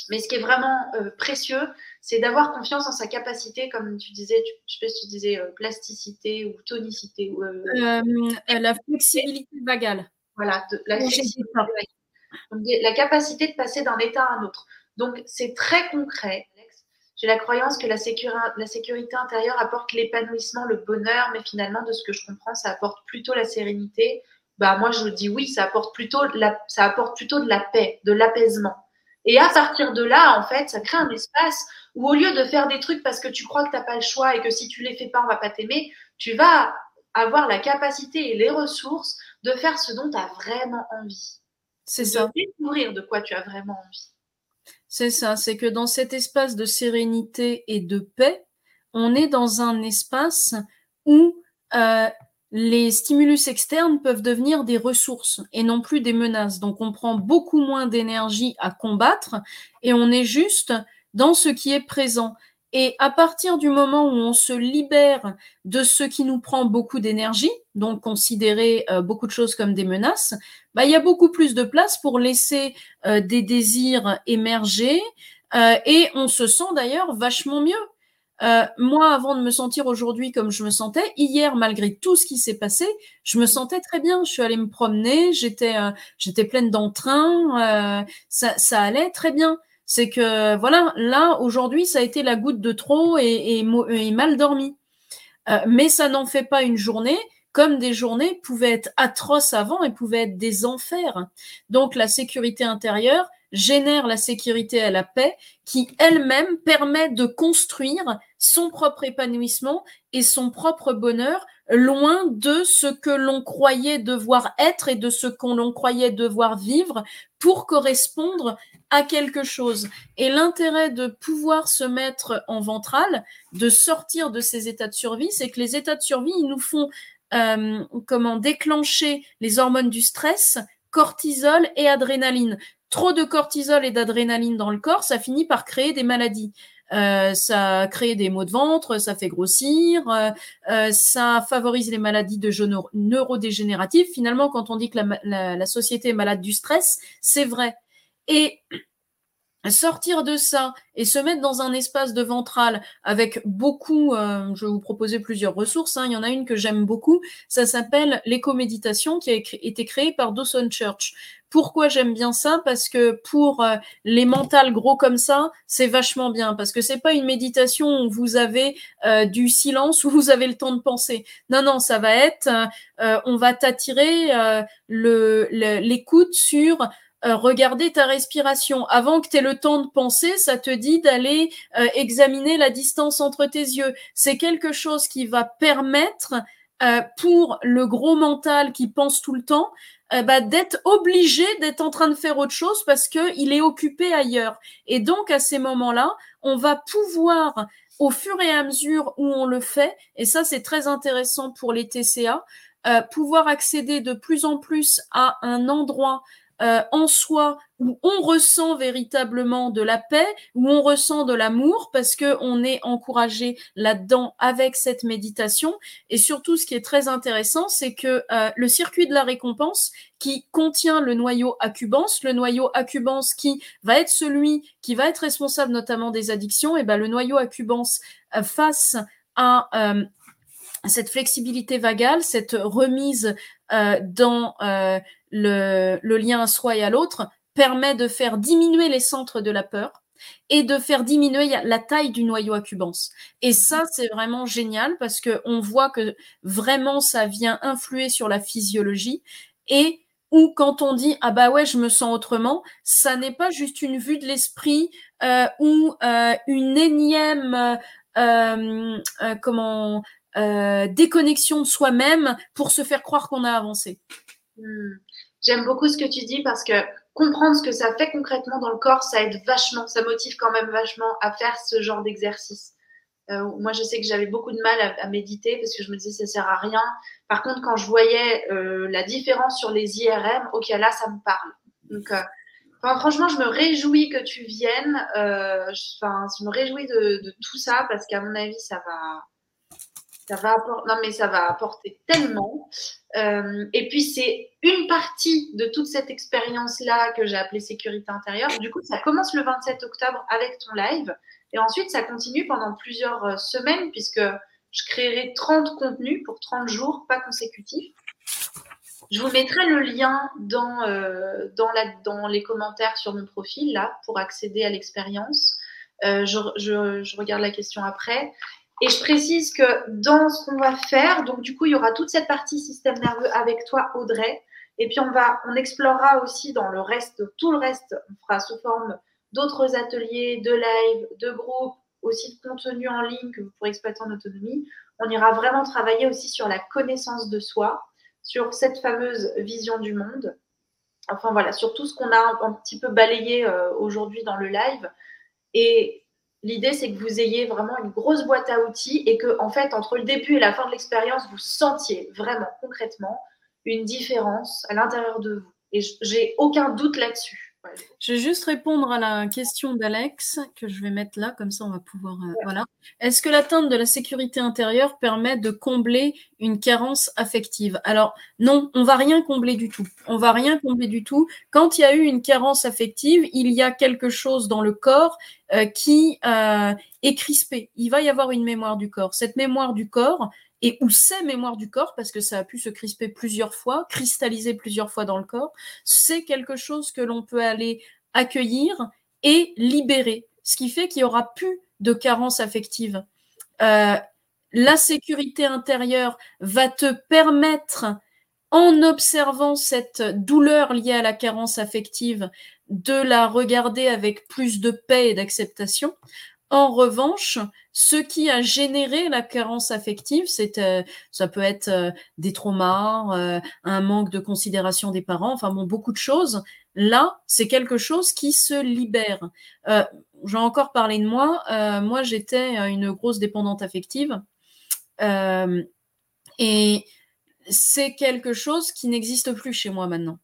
Mais ce qui est vraiment euh, précieux, c'est d'avoir confiance en sa capacité, comme tu disais, je sais pas si tu disais euh, plasticité ou tonicité. Ou, la flexibilité vagale. Voilà, la, la capacité de passer d'un état à un autre. Donc c'est très concret j'ai la croyance que la, la sécurité intérieure apporte l'épanouissement, le bonheur, mais finalement, de ce que je comprends, ça apporte plutôt la sérénité. Bah, moi, je dis oui, ça apporte plutôt de la, ça apporte plutôt de la paix, de l'apaisement. Et à partir de là, en fait, ça crée un espace où au lieu de faire des trucs parce que tu crois que tu n'as pas le choix et que si tu les fais pas, on va pas t'aimer, tu vas avoir la capacité et les ressources de faire ce dont tu as vraiment envie. C'est ça. De découvrir de quoi tu as vraiment envie. C'est ça, c'est que dans cet espace de sérénité et de paix, on est dans un espace où euh, les stimulus externes peuvent devenir des ressources et non plus des menaces. Donc on prend beaucoup moins d'énergie à combattre et on est juste dans ce qui est présent. Et à partir du moment où on se libère de ce qui nous prend beaucoup d'énergie, donc considérer euh, beaucoup de choses comme des menaces, bah, il y a beaucoup plus de place pour laisser euh, des désirs émerger euh, et on se sent d'ailleurs vachement mieux. moi, avant de me sentir aujourd'hui comme je me sentais, hier, malgré tout ce qui s'est passé, je me sentais très bien. Je suis allée me promener, j'étais j'étais pleine d'entrain, ça, ça allait très bien c'est que voilà, là aujourd'hui, ça a été la goutte de trop et, mal dormi. Euh, mais ça n'en fait pas une journée comme des journées pouvaient être atroces avant et pouvaient être des enfers. Donc la sécurité intérieure génère la sécurité et la paix qui elle-même permet de construire son propre épanouissement et son propre bonheur loin de ce que l'on croyait devoir être et de ce qu'on l'on croyait devoir vivre pour correspondre à quelque chose. Et l'intérêt de pouvoir se mettre en ventral, de sortir de ces états de survie, c'est que les états de survie, ils nous font euh, comment déclencher les hormones du stress, cortisol et adrénaline. Trop de cortisol et d'adrénaline dans le corps, ça finit par créer des maladies. Euh, ça crée des maux de ventre, ça fait grossir, euh, euh, ça favorise les maladies de neurodégénératives. Finalement, quand on dit que la, société est malade du stress, c'est vrai. Et sortir de ça et se mettre dans un espace de ventral avec beaucoup, je vais vous proposer plusieurs ressources, hein. il y en a une que j'aime beaucoup, ça s'appelle l'éco-méditation qui a été créée par Dawson Church. Pourquoi j'aime bien ça Parce que pour euh, les mentales gros comme ça, c'est vachement bien parce que c'est pas une méditation où vous avez euh, du silence où vous avez le temps de penser. Non non, ça va être on va t'attirer l'écoute sur euh, regarder ta respiration. Avant que tu aies le temps de penser, ça te dit d'aller euh, examiner la distance entre tes yeux. C'est quelque chose qui va permettre euh, pour le gros mental qui pense tout le temps bah, d'être obligé d'être en train de faire autre chose parce que il est occupé ailleurs. Et donc à ces moments-là, on va pouvoir au fur et à mesure où on le fait, et ça c'est très intéressant pour les TCA, pouvoir accéder de plus en plus à un endroit euh, en soi où on ressent véritablement de la paix, où on ressent de l'amour, parce que on est encouragé là-dedans avec cette méditation. Et surtout, ce qui est très intéressant, c'est que euh, le circuit de la récompense, qui contient le noyau accubans, le noyau accubans qui va être celui qui va être responsable notamment des addictions, et ben le noyau accubans euh, face à cette flexibilité vagale, cette remise euh, dans euh, le, lien à soi et à l'autre, permet de faire diminuer les centres de la peur et de faire diminuer la taille du noyau accubans. Et ça, c'est vraiment génial parce que on voit que vraiment ça vient influer sur la physiologie et ou quand on dit ah bah ouais je me sens autrement, ça n'est pas juste une vue de l'esprit euh, ou euh, une énième euh, comment déconnexion de soi-même pour se faire croire qu'on a avancé. Hmm. J'aime beaucoup ce que tu dis parce que comprendre ce que ça fait concrètement dans le corps, ça aide vachement, ça motive quand même vachement à faire ce genre d'exercice. Euh, moi, je sais que j'avais beaucoup de mal à, méditer parce que je me disais ça sert à rien. Par contre, quand je voyais euh, la différence sur les IRM, ok, là, ça me parle. Donc, franchement, je me réjouis que tu viennes. Enfin, je, me réjouis de tout ça parce qu'à mon avis, ça va, ça va apporter, non mais ça va apporter tellement. Euh, et puis c'est une partie de toute cette expérience-là que j'ai appelée sécurité intérieure. Du coup, ça commence le 27 octobre avec ton live. Et ensuite, ça continue pendant plusieurs euh, semaines puisque je créerai 30 contenus pour 30 jours, pas consécutifs. Je vous mettrai le lien dans, euh, dans, les commentaires sur mon profil là pour accéder à l'expérience. Je, regarde la question après. Et je précise que dans ce qu'on va faire, donc du coup, il y aura toute cette partie système nerveux avec toi, Audrey. Et puis on va, on explorera aussi dans le reste, tout le reste, on fera sous forme d'autres ateliers, de live, de groupes, aussi de contenu en ligne que vous pourrez exploiter en autonomie. On ira vraiment travailler aussi sur la connaissance de soi, sur cette fameuse vision du monde. Enfin voilà, sur tout ce qu'on a un, petit peu balayé euh, aujourd'hui dans le live. Et L'idée, c'est que vous ayez vraiment une grosse boîte à outils et que, en fait, entre le début et la fin de l'expérience, vous sentiez vraiment concrètement une différence à l'intérieur de vous. Et j'ai aucun doute là-dessus. Je vais juste répondre à la question d'Alex que je vais mettre là, comme ça on va pouvoir. Euh, voilà. Est-ce que l'atteinte de la sécurité intérieure permet de combler une carence affective? Alors non, on va rien combler du tout. On va rien combler du tout. Quand il y a eu une carence affective, il y a quelque chose dans le corps euh, qui euh, est crispé. Il va y avoir une mémoire du corps. Cette mémoire du corps, et où c'est mémoire du corps, parce que ça a pu se crisper plusieurs fois, cristalliser plusieurs fois dans le corps, c'est quelque chose que l'on peut aller accueillir et libérer, ce qui fait qu'il y aura plus de carence affective. Euh, la sécurité intérieure va te permettre, en observant cette douleur liée à la carence affective, de la regarder avec plus de paix et d'acceptation. En revanche, ce qui a généré la carence affective, c'est euh, ça peut être euh, des traumas, euh, un manque de considération des parents, enfin bon, beaucoup de choses. Là, c'est quelque chose qui se libère. J'ai encore parlé de moi. moi, j'étais une grosse dépendante affective. et c'est quelque chose qui n'existe plus chez moi maintenant.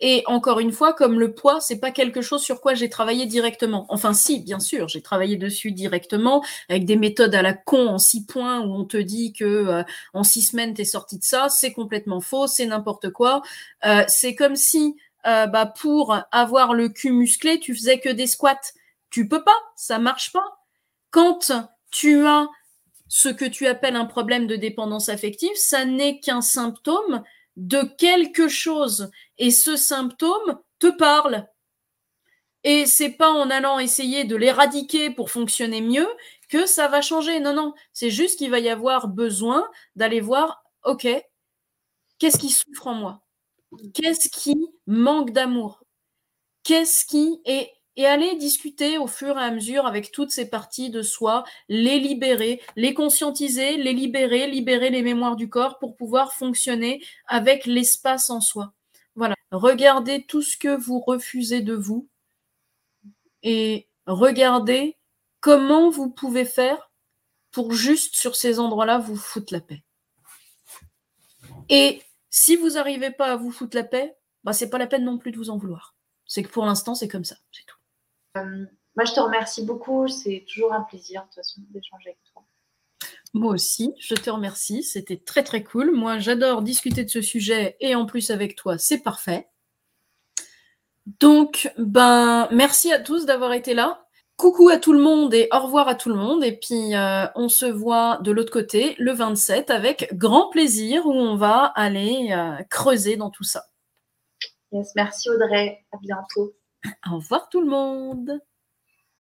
Et encore une fois, comme le poids, c'est pas quelque chose sur quoi j'ai travaillé directement. Enfin, si, bien sûr, j'ai travaillé dessus directement avec des méthodes à la con en six points où on te dit que euh, en six semaines t'es sorti de ça. C'est complètement faux, c'est n'importe quoi. Euh, c'est comme si, euh, bah, pour avoir le cul musclé, tu faisais que des squats. Tu peux pas, ça marche pas. Quand tu as ce que tu appelles un problème de dépendance affective, ça n'est qu'un symptôme de quelque chose et ce symptôme te parle. Et c'est pas en allant essayer de l'éradiquer pour fonctionner mieux que ça va changer. Non, non, c'est juste qu'il va y avoir besoin d'aller voir, ok, qu'est-ce qui souffre en moi? Qu'est-ce qui manque d'amour? Qu'est-ce qui est et aller discuter au fur et à mesure avec toutes ces parties de soi, les libérer, les conscientiser, les libérer, libérer les mémoires du corps pour pouvoir fonctionner avec l'espace en soi. Voilà. Regardez tout ce que vous refusez de vous et regardez comment vous pouvez faire pour juste sur ces endroits-là vous foutre la paix. Et si vous n'arrivez pas à vous foutre la paix, bah, c'est pas la peine non plus de vous en vouloir. C'est que pour l'instant, c'est comme ça, c'est tout. Euh, moi, je te remercie beaucoup. C'est toujours un plaisir, de toute façon, d'échanger avec toi. Moi aussi, je te remercie. C'était très, très cool. Moi, j'adore discuter de ce sujet et en plus avec toi, c'est parfait. Donc, ben, merci à tous d'avoir été là. Coucou à tout le monde et au revoir à tout le monde. Et puis, euh, on se voit de l'autre côté le 27 avec grand plaisir où on va aller euh, creuser dans tout ça. Yes, merci Audrey. À bientôt. Au revoir tout le monde.